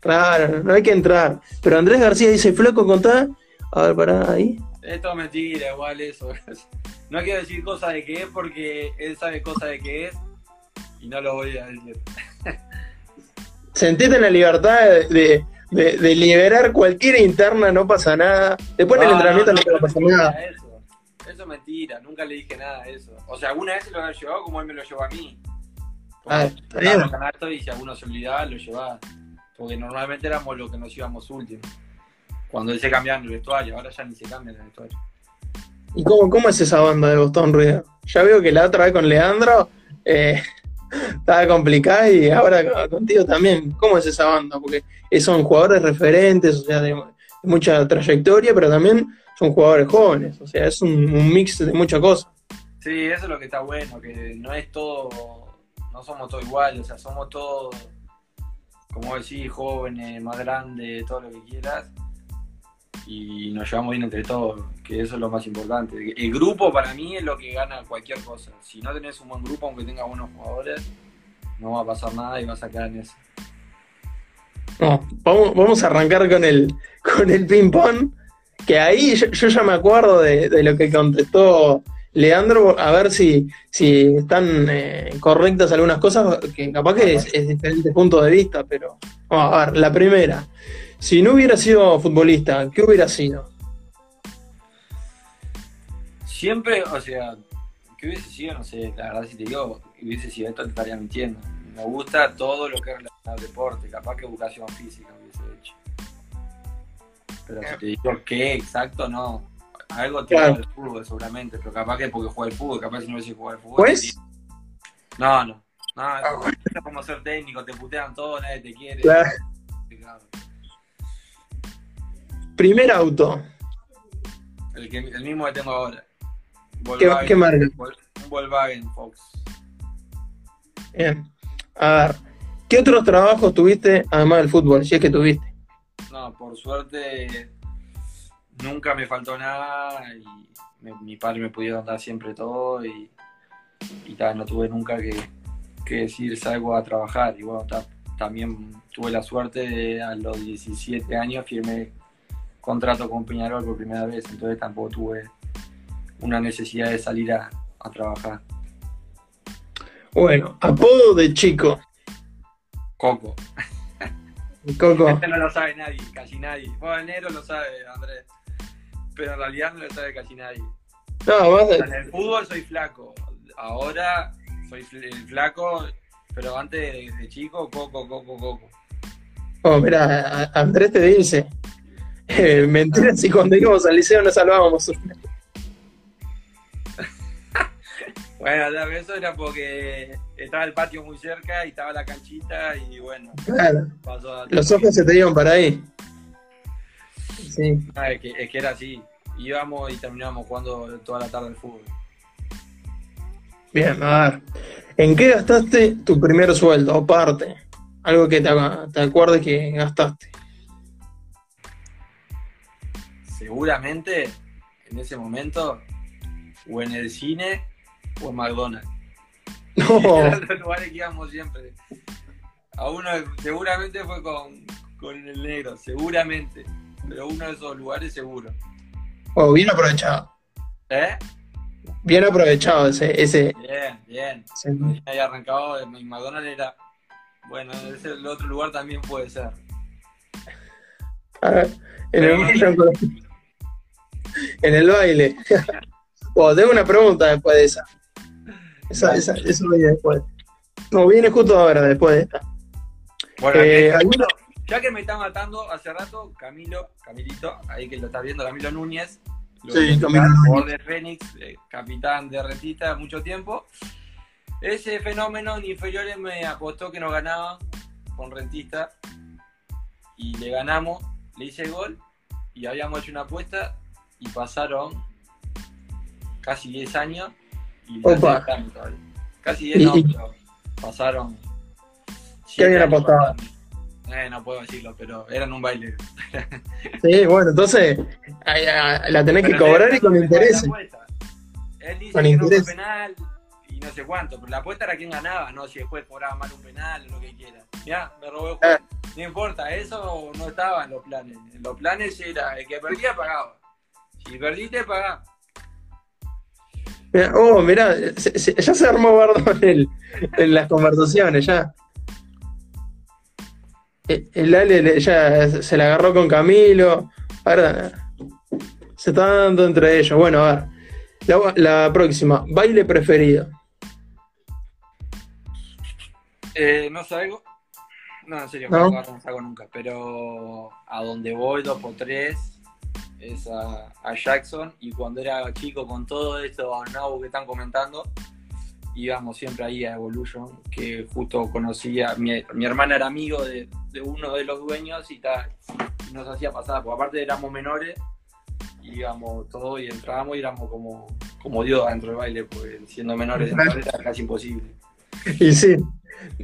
Claro, no hay que entrar. Pero Andrés García dice, flaco, contá. A ver, pará ahí. Esto es mentira, igual eso. No quiero decir cosas de qué es porque él sabe cosas de qué es y no lo voy a decir. Sentite en la libertad de, de- liberar cualquier interna, no pasa nada. Después en el No, entrenamiento no, no, no, pasar no, nada. Eso. eso es mentira, nunca le dije nada de eso. O sea, alguna vez se lo había llevado como él me lo llevó a mí. Ah, está bien. y si alguno se olvidaba, lo llevaba. Porque normalmente éramos los que nos íbamos últimos. Cuando él se cambiaba en el vestuario, ahora ya ni se cambia en el vestuario. ¿Y cómo, cómo es esa banda de Boston River? Ya veo que la otra vez con Leandro eh, estaba complicada y ahora con- contigo también. ¿Cómo es esa banda? Porque son jugadores referentes, o sea, de, de mucha trayectoria, pero también son jugadores jóvenes. O sea, es un, un mix de muchas cosas. Sí, eso es lo que está bueno, que no es todo, no somos todos iguales, o sea, somos todos, como decís, jóvenes, más grandes, todo lo que quieras. Y nos llevamos bien entre todos, que eso es lo más importante. El grupo para mí es lo que gana cualquier cosa. Si no tenés un buen grupo, aunque tengas buenos jugadores, no va a pasar nada y vas a quedar en eso. No, vamos, vamos a arrancar con el, con el ping-pong, que ahí yo, yo ya me acuerdo de, de lo que contestó Leandro, a ver si, si están eh, correctas algunas cosas, que capaz que es, es diferente punto de vista, pero vamos a ver, la primera. Si no hubiera sido futbolista, ¿qué hubiera sido? Siempre, o sea, que hubiese sido, no sé, la verdad si te digo, hubiese sido esto, te estaría mintiendo. Me gusta todo lo que es relacionado al deporte, capaz que educación física hubiese hecho. Pero si te digo qué exacto, no. Algo tipo Claro. del fútbol seguramente, pero capaz que porque juega el fútbol, capaz si no hubiese jugado el fútbol. ¿Pues? No, no. No, Ah, es como ser técnico, te putean todo, nadie te quiere. Claro. Primer auto. El, que, el mismo que tengo ahora. ¿Qué- qué marca? Un Volkswagen Fox. Bien. A ver, ¿qué otros trabajos tuviste además del fútbol? Si es que tuviste. No, por suerte nunca me faltó nada y me- mi padre me pudieron dar siempre todo y, y ta, no tuve nunca que, que decir salgo a trabajar. Y bueno, ta, también tuve la suerte de a los 17 años firmé contrato con Peñarol por primera vez, entonces tampoco tuve una necesidad de salir a, a trabajar. Bueno, apodo de chico. Coco. Coco. Este no lo sabe nadie, casi nadie. Bueno, el negro lo sabe, Andrés. Pero en realidad no lo sabe casi nadie. No, más En de- el fútbol soy flaco. Ahora soy el flaco, pero antes de, de chico, coco, coco, coco. Oh, mira, a- Andrés te dice. Eh, mentira, si cuando íbamos al liceo no salvábamos. Bueno, eso era porque estaba el patio muy cerca y estaba la canchita y bueno, Claro, pasó a... los ojos se te iban para ahí. Sí. Ah, es, que, es que era así. Íbamos y terminábamos jugando toda la tarde al fútbol. Bien, a ver. ¿En qué gastaste tu primer sueldo o parte? Algo que te, te acuerdes que gastaste. Seguramente en ese momento, o en el cine o en McDonald's. No, Eran los lugares que íbamos siempre. A uno seguramente fue con, con el negro, seguramente. Pero uno de esos lugares seguro. oh, bien aprovechado. ¿Eh? Bien aprovechado ese. ese, Bien, bien. ese- Ahí arrancado, en McDonald's era. Bueno, ese el otro lugar también puede ser. a ver, en, el, en el baile. Oh, tengo una pregunta después de esa. Esa, esa, eso viene después. No, viene justo ahora, después de esta. Bueno, Eh, ¿alguno? ya que me está matando hace rato, Camilo, Camilito, ahí que lo está viendo, Camilo Núñez. lo Sí, jugador de Fénix, eh, capitán de Retista mucho tiempo. Ese fenómeno en inferiores me apostó que nos ganaban con Rentista y le ganamos, le hice el gol y habíamos hecho una apuesta y pasaron casi 10 años y Opa. Casi 10 Y- no, pero pasaron. ¿Qué habían apostado? Eh, no puedo decirlo, pero eran un baile. Sí, bueno, entonces ah, la tenés que Pero cobrar te- y con te- interés. Él dice Con que no interés. fue penal y no sé cuánto, pero la apuesta era quién ganaba, no si juez cobraba mal un penal o lo que quiera. Ya, me robó el juez. No importa, eso no estaba en los planes. En los planes era el que perdía pagaba. Si perdiste, pagaba. Mirá, oh, mirá, se- se- ya se armó bardo en, el- en las conversaciones, ya. El, el Ale le- ya se la agarró con Camilo. Ahora se está dando entre ellos. Bueno, a ver. La, la próxima, baile preferido. Eh, no salgo. No, en serio, no salgo nunca. Pero a donde voy dos por tres es a, a Jackson. Y cuando era chico, con todo esto nuevo que están comentando, íbamos siempre ahí a Evolution. Que justo conocía, mi, mi hermana era amigo de, de uno de los dueños y, tal y nos hacía pasar. Porque aparte éramos menores, íbamos todos y entrábamos y éramos como, como Dios dentro del baile. Porque siendo menores era casi imposible. Y sí.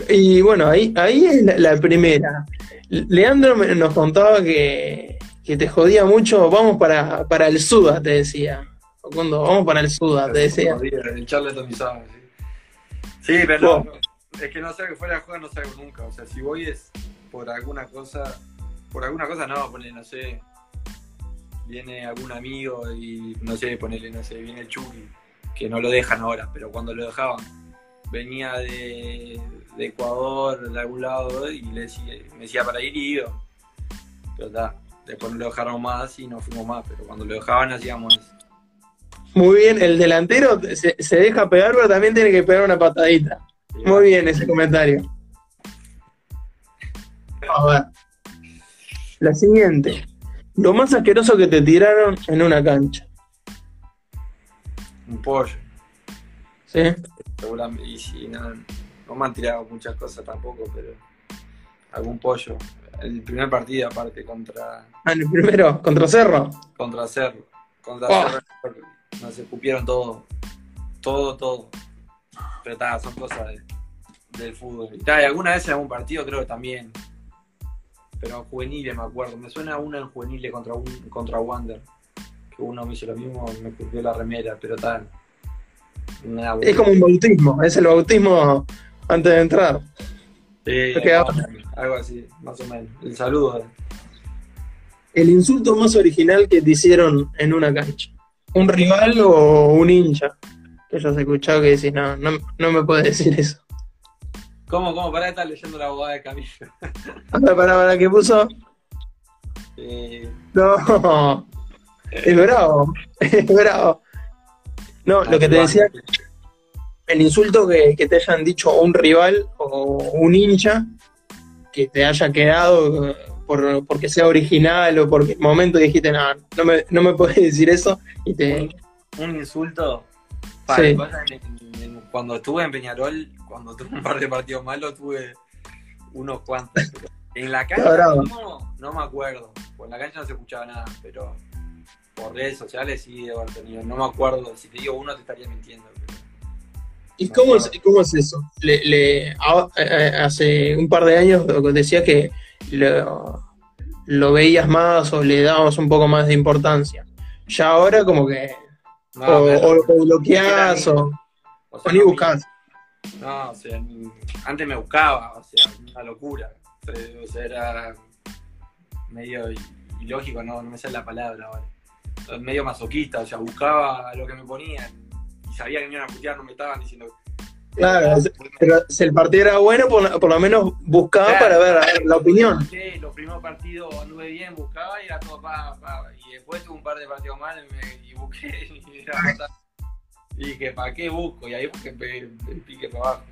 Y bueno, ahí, ahí es la, la primera. Leandro nos contaba que, que te jodía mucho, vamos para, para el Suda, te decía. Cuando vamos para el Suda, te decía. El Charlton Izaba, sí. Sí, pero no, es que no sé que fuera a jugar, no salgo nunca. O sea, si voy es por alguna cosa, por alguna cosa no, poner, no sé, viene algún amigo y no sé, ponerle, no sé, viene el Chucky, que no lo dejan ahora, pero cuando lo dejaban, venía de, de Ecuador, de algún lado, y le decía, me decía para ir y iba. Pero está, después no lo dejaron más y no fuimos más, pero cuando lo dejaban hacíamos eso. Muy bien, el delantero se, se deja pegar, pero también tiene que pegar una patadita. Muy bien ese comentario. A ver. La siguiente. Lo más asqueroso que te tiraron en una cancha. Un pollo. ¿Sí? Y si no, no me han tirado muchas cosas tampoco, pero algún pollo. El primer partido aparte contra, Ah, en el primero, contra Cerro. contra Cerro. Contra Oh. Cerro nos escupieron todo. Todo, todo. Pero está, son cosas de- del fútbol. Y, y alguna vez en algún partido creo que también. Pero en juveniles me acuerdo. Me suena una en juveniles contra un contra Wander. Que uno me hizo lo mismo, me escupió la remera, pero tal. Es como un bautismo, es el bautismo antes de entrar. Sí, Lo que algo, así, más o menos. El saludo. El insulto más original que te hicieron en una cancha. ¿Un rival o un hincha? Que yo has escuchado que decís, no, no, no me puedes decir eso. ¿Cómo, cómo? Pará, estar leyendo la abogada de Camilo. A ver, para, para, ¿qué puso? Eh, No, es bravo, es bravo. No, lo que te decía, el insulto que, que te hayan dicho un rival o un hincha que te haya quedado por, porque sea original o porque en el momento dijiste, no, no me, no me puedes decir eso y te... un insulto. Para, en- en- en- cuando estuve en Peñarol, cuando tuve un par de partidos malos, tuve unos cuantos. en la cancha no, no me acuerdo. Por la cancha no se escuchaba nada, pero por redes sociales sí debo haber tenido. No me acuerdo. Si te digo uno, te estaría mintiendo. pero- ¿Y cómo es, cómo es eso? Le, le- a- hace un par de años decías que lo, lo veías más o le dabas un poco más de importancia. Ya ahora como que No, o, o- o bloqueás o, o sea, o ni no, buscás. No, o sea, antes me buscaba, o sea, una locura. O sea, era medio ilógico, no, no me sale la palabra ahora. Medio masoquista, o sea, buscaba lo que me ponían sabía que me iban a putear, no me estaban diciendo. Claro, Pero si el partido era bueno, por, lo- por lo menos buscaba Claro. para ver la opinión. Sí, los primeros partidos anduve bien, buscaba y era todo pa, pa. Y después tuve un par de partidos mal y, busqué y era fatal. Y dije, ¿para qué busco? Y ahí busqué el, el pique para abajo.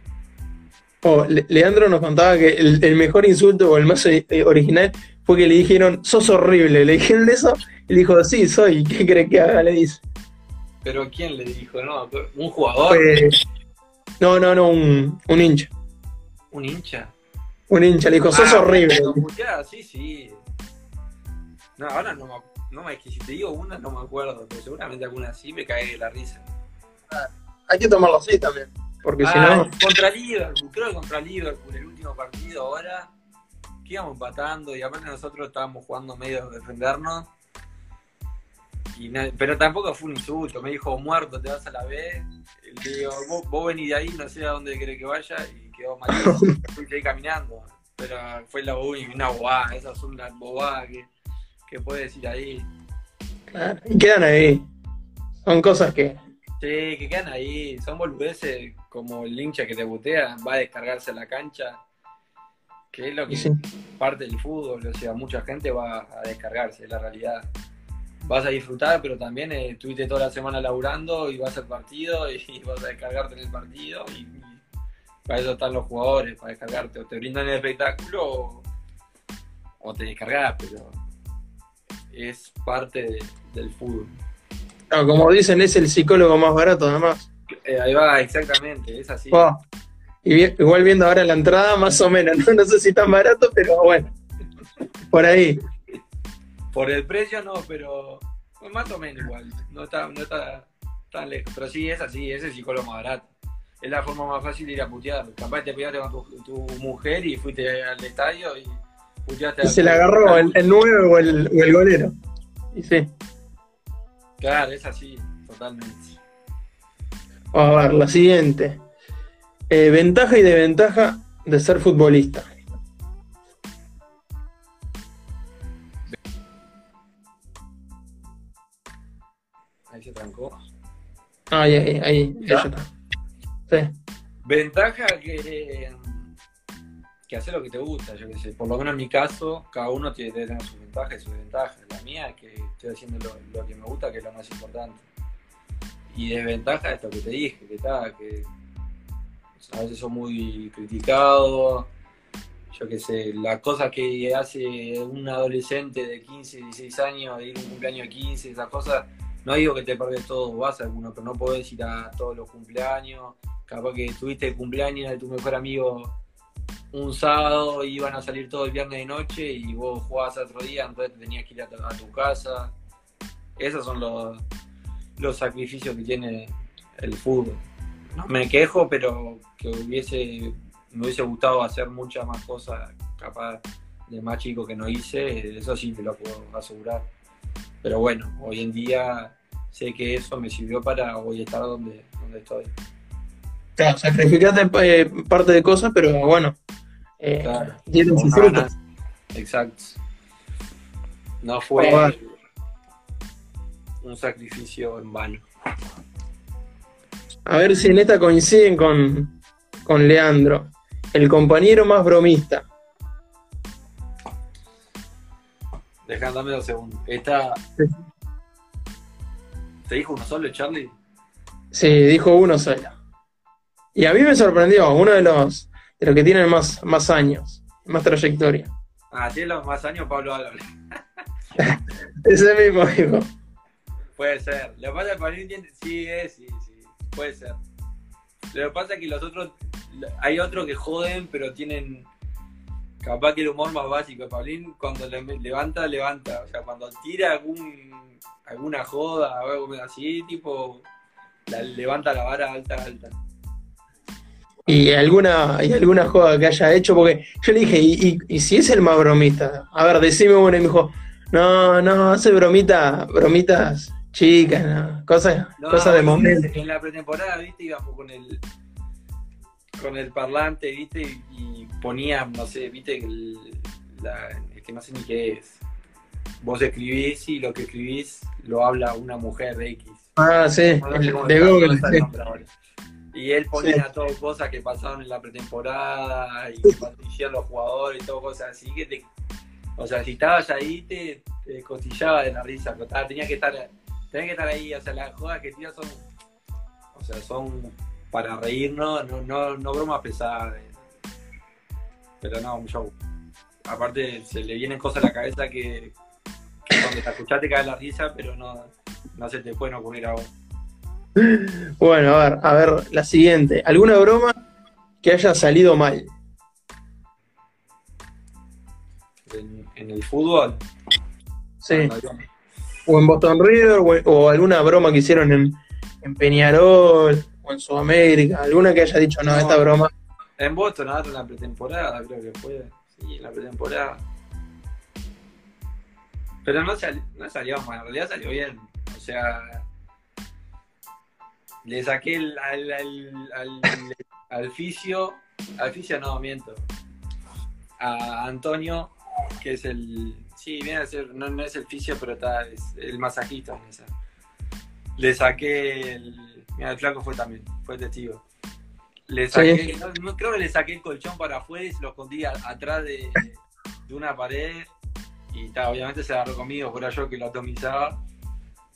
Oh, Le- Leandro nos contaba que el, el mejor insulto o el más eh, original fue que le dijeron, sos horrible. Le dijeron eso y le dijo, sí, soy. ¿Qué crees que haga? Le dice. Pero ¿quién le dijo? No, un jugador, Fue- no, no, no, un, un hincha. un hincha. Un hincha le dijo, sos Ah, horrible. puteaba, sí, sí. No, ahora no me, no me, es que si te digo una no me acuerdo, pero seguramente alguna sí me cagué de la risa. Hay que tomarlo así también. Porque si Ah, no, contra Liverpool, creo que contra Liverpool, el último partido ahora, que íbamos empatando y aparte nosotros estábamos jugando medio de defendernos. Y pero tampoco fue un insulto, me dijo muerto, te vas a la B. Le digo, vos, vos venís de ahí, no sé a dónde querés que vaya, y quedó mal. Fui ahí caminando. Pero fue la uy, una bobada, esas son las bobadas que, que puede decir ahí. claro, y quedan ahí. Son cosas que. Sí, que quedan ahí, son boludeces como el hincha que te butea, va a descargarse a la cancha, que es lo que y sí. parte del fútbol, o sea, mucha gente va a descargarse, es la realidad. Vas a disfrutar, pero también eh, estuviste toda la semana laburando y vas al partido y vas a descargarte en el partido y, y para eso están los jugadores, para descargarte, o te brindan el espectáculo o, o te descargas, pero es parte de- del fútbol. No, como dicen, es el psicólogo más barato, además. Eh, ahí va, exactamente, es así. Oh, Y bien- igual viendo ahora la entrada, más o menos. No, No sé si tan barato, pero bueno. Por ahí. Por el precio no, pero pues, más o menos igual. No está, no está tan lejos. Pero sí, es así, es el psicólogo más barato. Es la forma más fácil de ir a putear. Capaz te peleaste con tu, tu mujer y fuiste al estadio y y se le agarró el, el 9 o el, o el golero. Y sí. Claro, es así, totalmente. Vamos a ver, la siguiente. Eh, ventaja y desventaja de ser futbolista. Ahí, ahí, ahí, está. Sí. Ventaja que, que hacer lo que te gusta, yo qué sé. Por lo menos en mi caso, cada uno tiene que tener sus ventajas y sus desventajas. La mía es que estoy haciendo lo, lo que me gusta, que es lo más importante. Y desventaja es lo que te dije, que está, que a veces son muy criticados. Yo qué sé, las cosas que hace un adolescente de 15, 16 años, de ir a un cumpleaños de 15, esas cosas, no digo que te perdés todo, vas a alguno, pero no podés ir a todos los cumpleaños. Capaz que tuviste el cumpleaños de tu mejor amigo un sábado y iban a salir todo el viernes de noche y vos jugabas otro día, entonces te tenías que ir a, tu- a tu casa. Esos son los, los sacrificios que tiene el fútbol. No me quejo, pero que hubiese, me hubiese gustado hacer muchas más cosas, capaz de más chico que no hice, eso sí te lo puedo asegurar. Pero bueno, hoy en día sé que eso me sirvió para hoy estar donde, donde estoy. Claro, sacrificaste eh, parte de cosas, pero bueno, eh, Claro. Exacto. No fue un sacrificio en vano. A ver si en esta coinciden con, con Leandro. El compañero más bromista. Dejá, dame dos segundos. Esta. Sí. ¿Te dijo uno solo, Charlie? Sí, dijo uno solo. Y a mí me sorprendió, uno de los, de los que tienen más, más años, más trayectoria. Ah, tiene los más años Pablo Álvarez. Ese mismo dijo. Puede ser. Lo que pasa es que Pablín tiene. Sí, es, sí, sí. Puede ser. Lo que pasa es que los otros. Hay otros que joden, pero tienen. Capaz que el humor más básico. Pablín, cuando le- levanta, levanta. O sea, cuando tira algún, alguna joda o algo así, tipo. la- levanta la vara alta, alta. Y alguna, y alguna joda que haya hecho, porque yo le dije, ¿y, y, y si es el más bromista? A ver, decime uno, y me dijo, no, no, hace bromita, bromitas chicas, no, cosas, No, cosas de bueno, momento. En la pretemporada, viste, íbamos con el con el parlante, viste, y, ponía, no sé, viste, el, la, es que no sé ni qué es. Vos escribís y lo que escribís lo habla una mujer de X. Ah, sí, No sé de Google, sí. Y él ponía todo cosas que pasaron en la pretemporada y que los jugadores y todo cosas así que te, o sea, si estabas ahí te, te costillaba de la risa, pero tenías que estar, tenías que estar ahí, o sea, las jodas que tiras son, o sea, son para reírnos, no, no, no bromas pesadas, pero no, un show. Aparte se le vienen cosas a la cabeza que, que cuando te escuchás te cae la risa, pero no, no se te pueden ocurrir a vos. Bueno, a ver, a ver, la siguiente. ¿Alguna broma que haya salido mal? En, en el fútbol, Sí. O en Boston River, o, o alguna broma que hicieron en, en Peñarol, o en Sudamérica. Alguna que haya dicho, no, No. esta broma. En Boston, ahora en la pretemporada, creo que fue. Sí, en la pretemporada. Pero no, sal- no salió mal, en realidad salió bien. O sea, le saqué el, al, al, al, al fisio, al fisio no, miento, a Antonio, que es el, sí, viene a ser, no, no es el fisio, pero está, es el masajista en esa. Le saqué el, mira, el flaco fue también, fue testigo. Le saqué, no, no- creo que le saqué el colchón para afuera y se lo escondí a- atrás de, de una pared. Y ta, obviamente se agarró conmigo, fuera yo que lo atomizaba.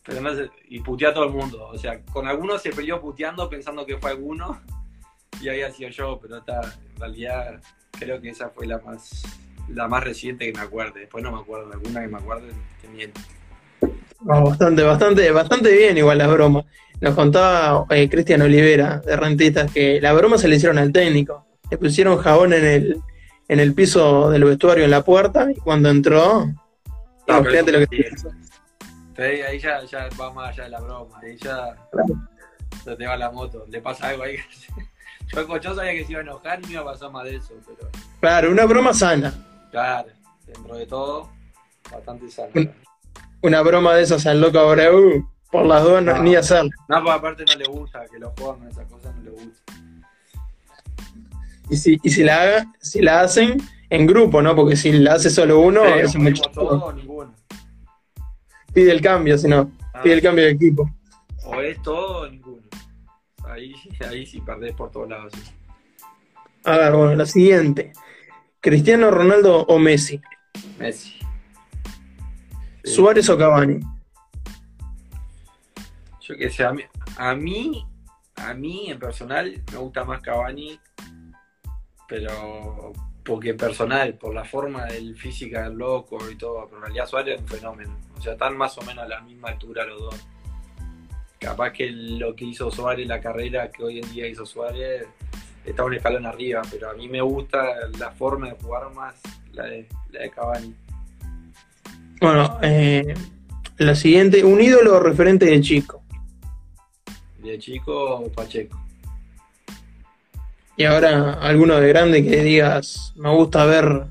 Pero no y puteó a todo el mundo. O sea, con algunos se peleó puteando pensando que fue alguno. Y había sido yo, pero está, en realidad creo que esa fue la más la más reciente que me acuerde. Después no me acuerdo, alguna que me acuerde, te miento. No, bastante, bastante, bastante bien igual las bromas. Nos contaba eh, Cristian Olivera, de Rentistas, que la broma se le hicieron al técnico. Le pusieron jabón en el, en el piso del vestuario en la puerta y cuando entró, No, lo que sí. Pero ahí, ya, ya va más allá de la broma, ahí ya Claro. se te va la moto, le pasa algo ahí. Yo, yo sabía que se iba a enojar y me iba a pasar más de eso, pero Claro, una broma sana. claro. dentro de todo, bastante sano. Un- Una broma de esas al loco Abreu, por las dos no- No. ni hacerla. No, porque aparte no le gusta que los jueguen esas cosas, no le gusta. Y si, y si la haga, si la hacen en grupo, ¿no? Porque si la hace solo uno, Sí, es mucho. todo o ninguno. Pide el cambio, si no, Ah, pide el cambio de equipo. O es todo o ninguno. Ahí, ahí sí perdés por todos lados. A ver, bueno, la siguiente. Cristiano Ronaldo o Messi, Messi. Suárez o Cavani. Yo qué sé, a mí, a mí, en personal me gusta más Cavani, pero porque personal, por la forma del física del loco y todo, pero en realidad Suárez es un fenómeno. O sea, están más o menos a la misma altura los dos. Capaz que lo que hizo Suárez, la carrera que hoy en día hizo Suárez, está un escalón arriba, pero a mí me gusta la forma de jugar más la de, la de Cavani. Bueno, eh, la siguiente, un ídolo o referente de chico. De chico, Pacheco. Y ahora alguno de grande que digas, me gusta ver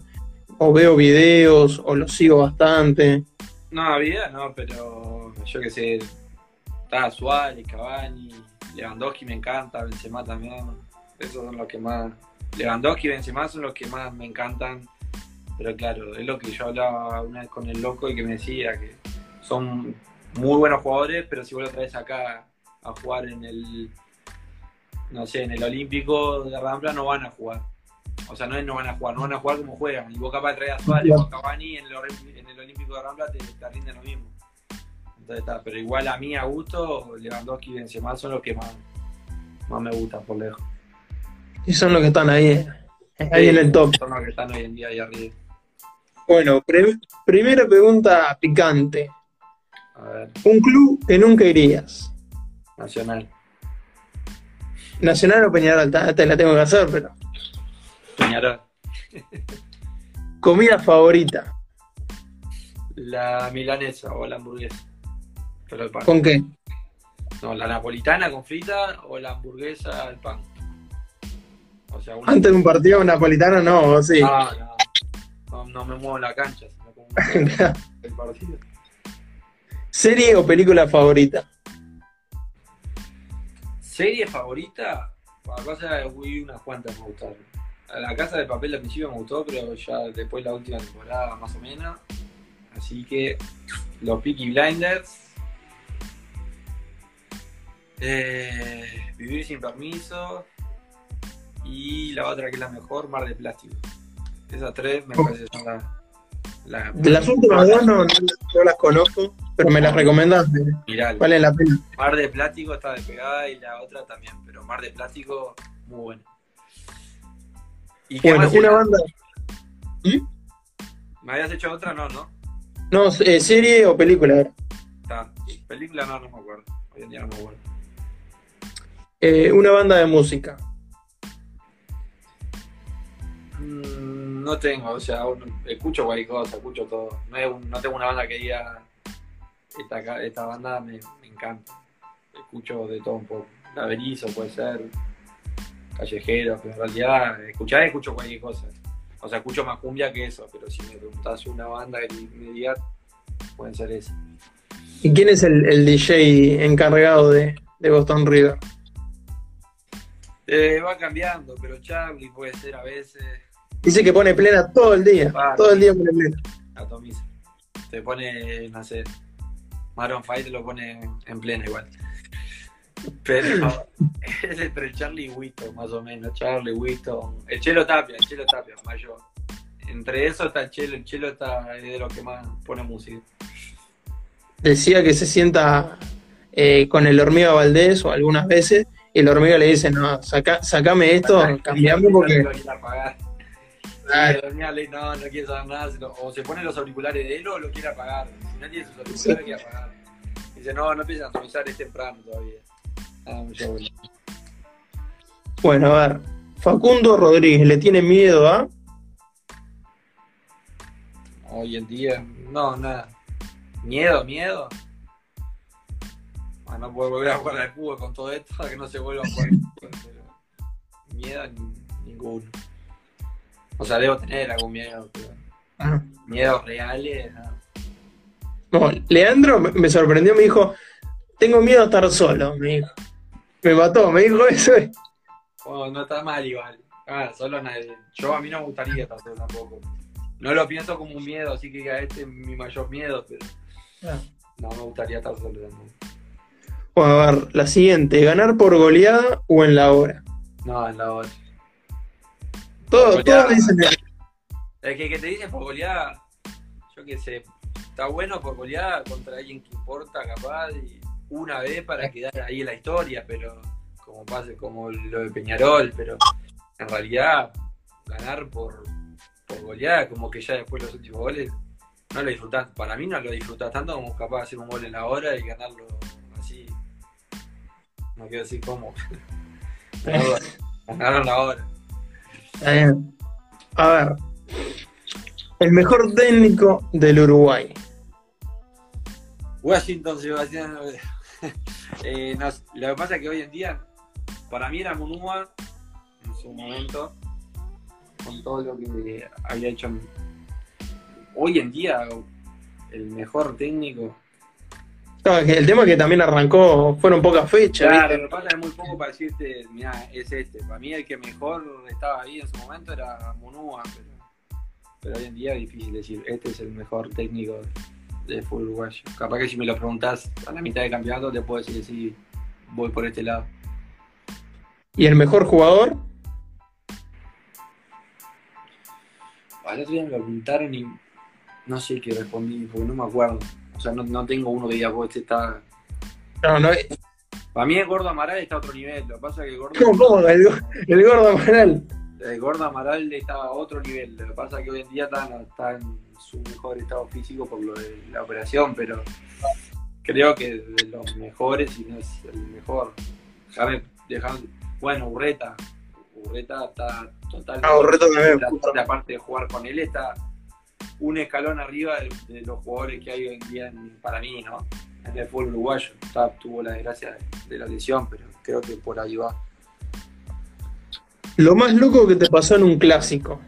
o veo videos o los sigo bastante. No, vida no, pero yo qué sé, está Suárez, Cavani, Lewandowski me encanta, Benzema también, esos son los que más, Lewandowski y Benzema son los que más me encantan, pero claro, es lo que yo hablaba una vez con el loco y que me decía que son muy buenos jugadores, pero si vos lo traes acá a jugar en el, no sé, en el Olímpico de Rampla no van a jugar. O sea, no es no van a jugar, no van a jugar como juegan. Y vos capaz de traer a Suárez o Cavani en el, en el Olímpico de Rampla te, te rinden lo mismo. Entonces está, pero igual a mí, a gusto, Lewandowski y Benzema son los que más, más me gustan por lejos. Y son los que están ahí, eh, ahí en el top. Son los que están hoy en día ahí arriba. Bueno, pre- primera pregunta picante. A ver, Un club que nunca irías. Nacional. Nacional o Peñarol, te la tengo que hacer, pero. Peñarol. Comida favorita. La milanesa o la hamburguesa. Pero el pan. ¿Con qué? No, la napolitana con frita o la hamburguesa al pan. O sea, una... Antes de un partido napolitano, no, sí. No, no, no, no me muevo la cancha, sino como el partido. ¿Serie o película favorita? ¿Serie favorita? A casa de unas cuantas me gustaron. La casa de papel al principio me gustó, pero ya después la última temporada más o menos. Así que los Peaky Blinders. eh, vivir sin permiso. Y la otra que es la mejor, Mar de Plástico. Esas tres me parece que son las. De las últimas dos no, no, no las conozco, pero me las recomendas. eh, Vale la pena. Mar de Plástico está despegada y la otra también, pero Mar de Plástico muy buena. ¿Y qué Bueno, más una banda. ¿Me habías hecho otra? No, no. No, eh, serie o película. Está. Película no, no me acuerdo. Hoy en día no me acuerdo. Eh, una banda de música. No tengo, o sea, un- escucho cualquier cosa, escucho todo. No, es un- no tengo una banda que diga esta, esta banda me, me encanta. Escucho de todo un poco. Laberizo puede ser, callejero, pero en realidad escuchar escucho cualquier cosa. O sea, escucho más cumbia que eso, pero si me preguntas una banda que me diga, pueden ser esas. ¿Y quién es el, el DJ encargado de, de Boston River? Eh, va cambiando, pero Charlie puede ser a veces Dice que pone plena todo el día. Ah, todo el día pone plena. atomiza. Te pone, no sé, 5 te lo pone en plena igual. Pero es entre Charlie y Winston, más o menos. Charlie, Winston. El Chelo Tapia, el Chelo Tapia, mayor. Entre eso está el Chelo, el Chelo está es de los que más pone música. Decía que se sienta eh, con el hormiga Valdés o algunas veces y el hormiga le dice, no, saca, sacame esto, cambiame porque... No. Ah. No, no quiere saber nada. O se pone los auriculares de él o lo quiere apagar. Si no tiene sus auriculares, lo quiere apagar. Dice, no, no empiezan a atomizar, es temprano todavía. Ah, mucho bueno. Bueno, a ver. Facundo Rodríguez, ¿le tiene miedo a...? Hoy en día, no, nada. Miedo, miedo. A no poder volver a jugar al fútbol con todo esto, a que no se vuelva a jugar al fútbol, pero miedo ni- ninguno. O sea, debo tener algún miedo, pero Ah. Miedos reales, no. No, Leandro me- sorprendió, me dijo, tengo miedo a estar solo, me dijo. Me mató, me dijo eso. Bueno, no está mal igual. Ah, solo nadie. Yo a mí no me gustaría estar solo tampoco. No lo pienso como un miedo, así que a este es mi mayor miedo, pero no me gustaría estar solo tampoco. Bueno, a ver, la siguiente, ¿ganar por goleada o en la hora? No, en la otra. Todo, todos dicen El que, que te dice por goleada, yo qué sé, está bueno por goleada contra alguien que importa, capaz, y una vez para quedar ahí en la historia, pero como pase como lo de Peñarol, pero en realidad ganar por, por goleada, como que ya después los últimos goles, no lo disfrutás, para mí no lo disfrutás tanto como capaz de hacer un gol en la hora y ganarlo así. No quiero decir cómo. Ganaron la hora. Bien. A ver, el mejor técnico del Uruguay. Washington, Sebastián. Eh, no, lo que pasa es que hoy en día, para mí era Munúa en su momento, con todo lo que había hecho. Hoy en día, el mejor técnico. No, el tema es que también arrancó, fueron pocas fechas. Claro, ¿viste? lo que pasa es muy poco para decirte, mira, es este. Para mí el que mejor estaba ahí en su momento era Munúa, pero, pero hoy en día es difícil decir, este es el mejor técnico de fútbol uruguayo. Capaz que si me lo preguntás a la mitad del campeonato te puedo decir sí, voy por este lado. Y el mejor jugador, Al otro día me lo preguntaron y no sé qué respondí, porque no me acuerdo. O sea, no, no tengo uno que diga, vos este está... no, no, Para mí el Gordo Amaral está a otro nivel. Lo que pasa es que el Gordo, ¿cómo, cómo? El, el gordo Amaral. el Gordo Amaral estaba a otro nivel. Lo que pasa es que hoy en día está, está en su mejor estado físico por lo de la operación, pero creo que de los mejores y no es el mejor. Déjame, déjame- bueno, Urreta. Urreta está totalmente... Ah, Urreta también, la- puta. la parte de jugar con él está un escalón arriba de, de los jugadores que hay hoy en día en- para mí, ¿no? En el fútbol uruguayo. Está- tuvo la desgracia de, de la lesión, pero creo que por ahí va. Lo más loco que te pasó en un clásico.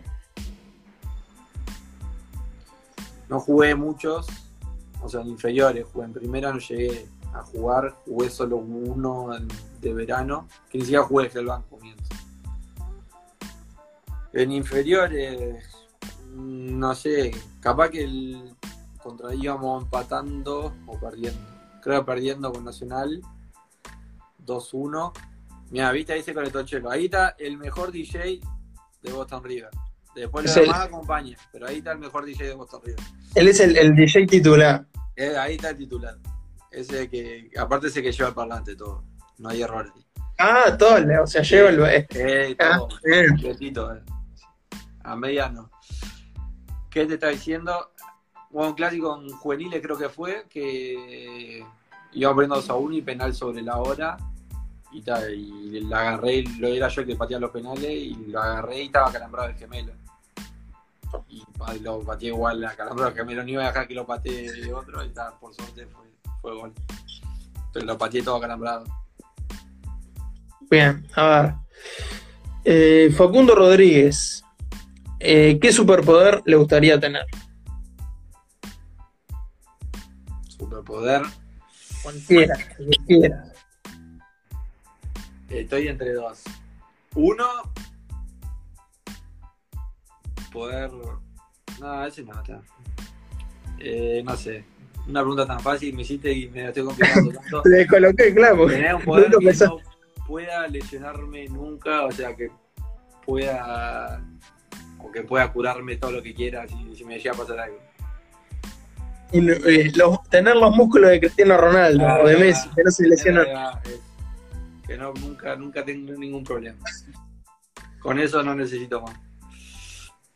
No jugué muchos, o sea, en inferiores. Jugué en primera, no llegué a jugar. Jugué solo uno de verano, que ni siquiera jugué desde el banco comienzo. En inferiores, no sé, capaz que el contra íbamos empatando o perdiendo. Creo que perdiendo con Nacional 2-1. Mira, viste ahí se conectó Chelo. Ahí está el mejor DJ de Boston River. Después lo el- demás acompaña, pero ahí está el mejor DJ de Boston River. Él es el, el DJ titular. Eh, ahí está el titular. Ese que, aparte ese que lleva el parlante todo. No hay errores. Ah, todo, o sea, lleva el. eh, Ah, todo. completito, eh. A mediano. ¿Qué te está diciendo? Bueno, un clásico en juveniles creo que fue, que íbamos perdiendo 2 a 1 y penal sobre la hora. Y, ta, y la agarré, lo era yo el que pateaba los penales, y lo agarré y estaba calambrado el gemelo. Y lo pateé igual, acalambrado el gemelo, no iba a dejar que lo patee de otro, y ta, por suerte fue, fue gol. Pero lo pateé todo acalambrado. Bien, a ver. Eh, Facundo Rodríguez. Eh, ¿Qué superpoder le gustaría tener? Superpoder. Cualquiera, cualquiera. Estoy entre dos. Uno, poder. No, ese no está. Eh, no sé. Una pregunta tan fácil me hiciste y me la estoy complicando tanto. Le coloqué, claro. Tener un poder que no pueda lesionarme nunca, o sea, que pueda. O que pueda curarme todo lo que quiera si, si me llega a pasar algo. Eh, los- tener los músculos de Cristiano Ronaldo Ah, o de Messi, que no se lesionan. Ah, Que no, nunca, nunca tengo ningún problema. Con eso no necesito más.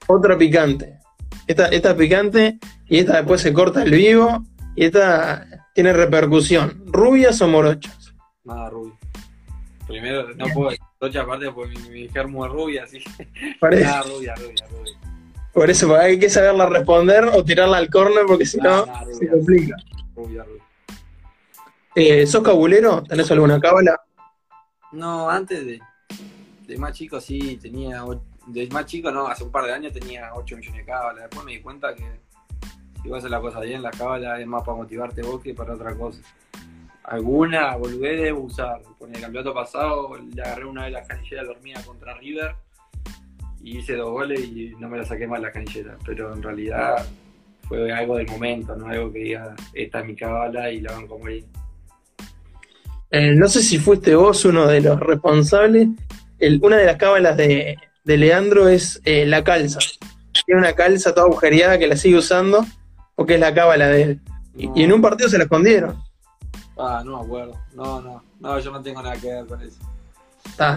Otra picante. Esta, esta es picante y esta después se corta el vivo y esta tiene repercusión. ¿Rubias o morochas? Nada, rubio. Primero, no puedo decir Rocha aparte porque mi, mi germo es rubia, así que. Nada, rubia, rubia, rubia. Por eso hay que saberla responder o tirarla al córner porque si no Nah, nah, se complica. Rubia, rubia. Eh, ¿Sos cabulero? ¿Tenés alguna cábala? No, antes de, de más chico sí, tenía de más chico, no, hace un par de años tenía 8 millones de cábalas. Después me di cuenta que si vas a hacer la cosa bien, la cábala es más para motivarte vos que para otra cosa. Alguna volver de usar. Por el campeonato pasado le agarré una de las canilleras dormida contra River y hice dos goles y no me la saqué más la canillera. Pero en realidad fue algo del momento, no algo que diga, esta es mi cábala y la van como ahí. Eh, no sé si fuiste vos uno de los responsables. El- una de las cábalas de, de Leandro es eh, la calza. Tiene una calza toda agujereada que la sigue usando porque es la cábala de él. Y, y en un partido se la escondieron. Ah, no me acuerdo. No, no. No, yo no tengo nada que ver con eso.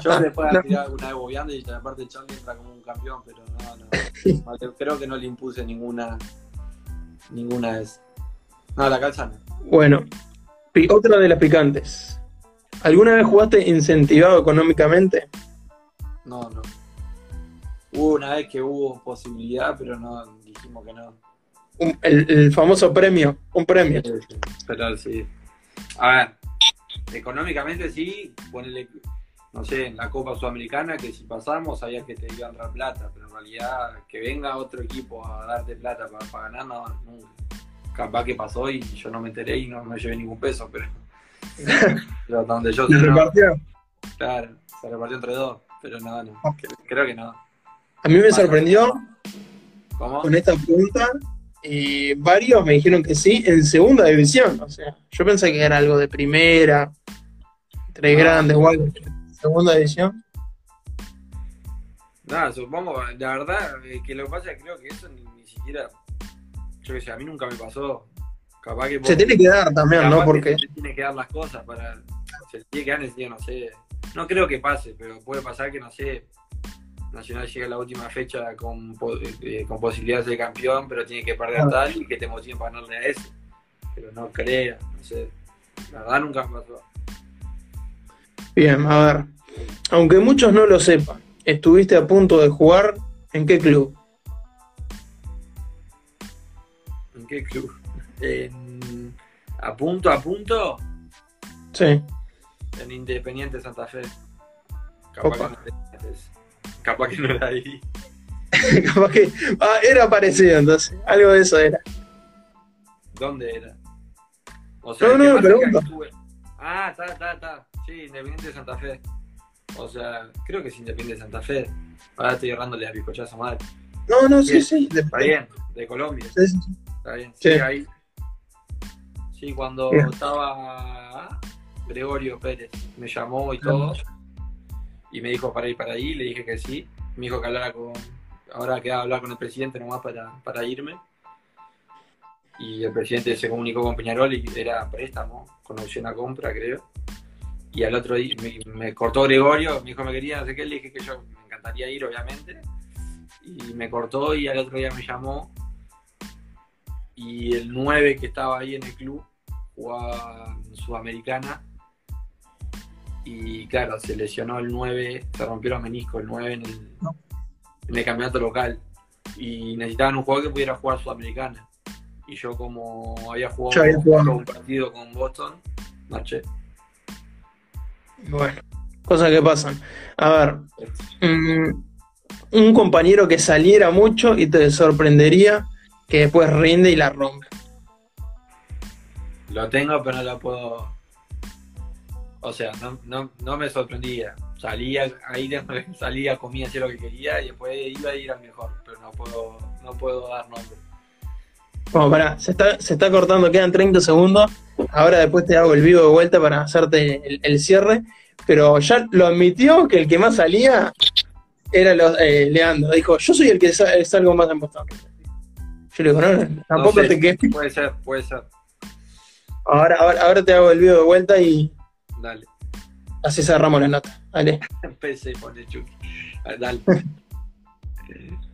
Yo después No, de tirar alguna vez bobeando y aparte Charlie entra como un campeón, pero no, no. Creo que no le impuse ninguna ninguna vez. No, la calza no. Bueno, otra de las picantes. ¿Alguna vez jugaste incentivado económicamente? No, no. Hubo una vez que hubo posibilidad, pero no dijimos que no. Un- el, el famoso premio, un premio. Pero sí. A ver, económicamente sí, ponele, no sé, en la Copa Sudamericana, que si pasamos sabías que te iban a dar plata, pero en realidad que venga otro equipo a darte plata para, para ganar, no, nunca. Capaz que pasó y yo no me enteré y no me llevé ningún peso, pero, pero hasta donde yo ¿Se no, repartió? claro, se repartió entre dos, pero no, no, cre- creo que no. A mí me sorprendió ¿Cómo? con esta pregunta y varios me dijeron que sí en segunda división. O sea, yo pensé que era algo de primera, tres Ah. grandes o algo. Segunda división. Nada, supongo, la verdad, eh, que lo que pasa es que creo que eso ni, ni siquiera, yo qué sé, a mí nunca me pasó. Capaz que vos- Se tiene que dar también, ¿no? que Porque se tiene que dar las cosas para. Se tiene que dar en el sentido, no sé. No creo que pase, pero puede pasar que, no sé, Nacional llega a la última fecha con, eh, con posibilidades de campeón, pero tiene que perder Ah. tal y que te motiven para ganarle a ese. Pero no creo, no sé. La verdad nunca pasó. Bien, a ver. Aunque muchos no lo sepan, estuviste a punto de jugar en qué club? ¿En qué club? En- a punto, a punto, Sí. en Independiente Santa Fe. Capaz Opa. que, no. Capaz que no era ahí. Capaz que. Ah, era parecido entonces. Algo de eso era. ¿Dónde era? O No, el no, que me pregunto. estuve- Ah, está, está, está. Sí, Independiente de Santa Fe. O sea, creo que es Independiente de Santa Fe. Ahora estoy errándole a Picochazo mal. No, no, sí, sí. de- Está bien, de Colombia. sí, sí, sí. Está bien. Sí. Sí, ahí. Sí, cuando estaba Gregorio Pérez, me llamó y todo. Y me dijo para ir para ahí, le dije que sí. Me dijo que hablara con. Ahora quedaba hablar con el presidente nomás para, para irme. Y el presidente se comunicó con Peñarol y era préstamo, con opción a compra, creo. Y al otro día me, cortó Gregorio, me dijo me quería, no sé qué, le dije que yo me encantaría ir, obviamente. Y me cortó y al otro día me llamó. Y el 9 que estaba ahí en el club jugaba en Sudamericana. Y claro, se lesionó el 9, se rompió los meniscos el 9 en el, en el campeonato local. Y necesitaban un jugador que pudiera jugar Sudamericana. Y yo como había jugado, Ya había jugado. un partido con Boston, marché. Bueno, cosas que pasan. A ver, mm, un compañero que saliera mucho y te sorprendería que después rinde y la rompe. Lo tengo, pero no lo puedo. O sea, no, no, no me sorprendía. Salía, ahí salía, comía, hacía lo que quería y después iba a ir al mejor. Pero no puedo, no puedo dar nombre. Bueno, pará, se está, se está cortando, quedan 30 segundos. Ahora después te hago el vivo de vuelta para hacerte el, el cierre. Pero ya lo admitió que el que más salía era los, eh, Leandro. Dijo, yo soy el que sa- salgo más en Boston. Yo le digo, no, no, tampoco No sé, te quedes. Puede ser, puede ser. Ahora, ahora, ahora te hago el vivo de vuelta y Dale. así cerramos la nota. Dale. Empecé y pone Chucky. Dale.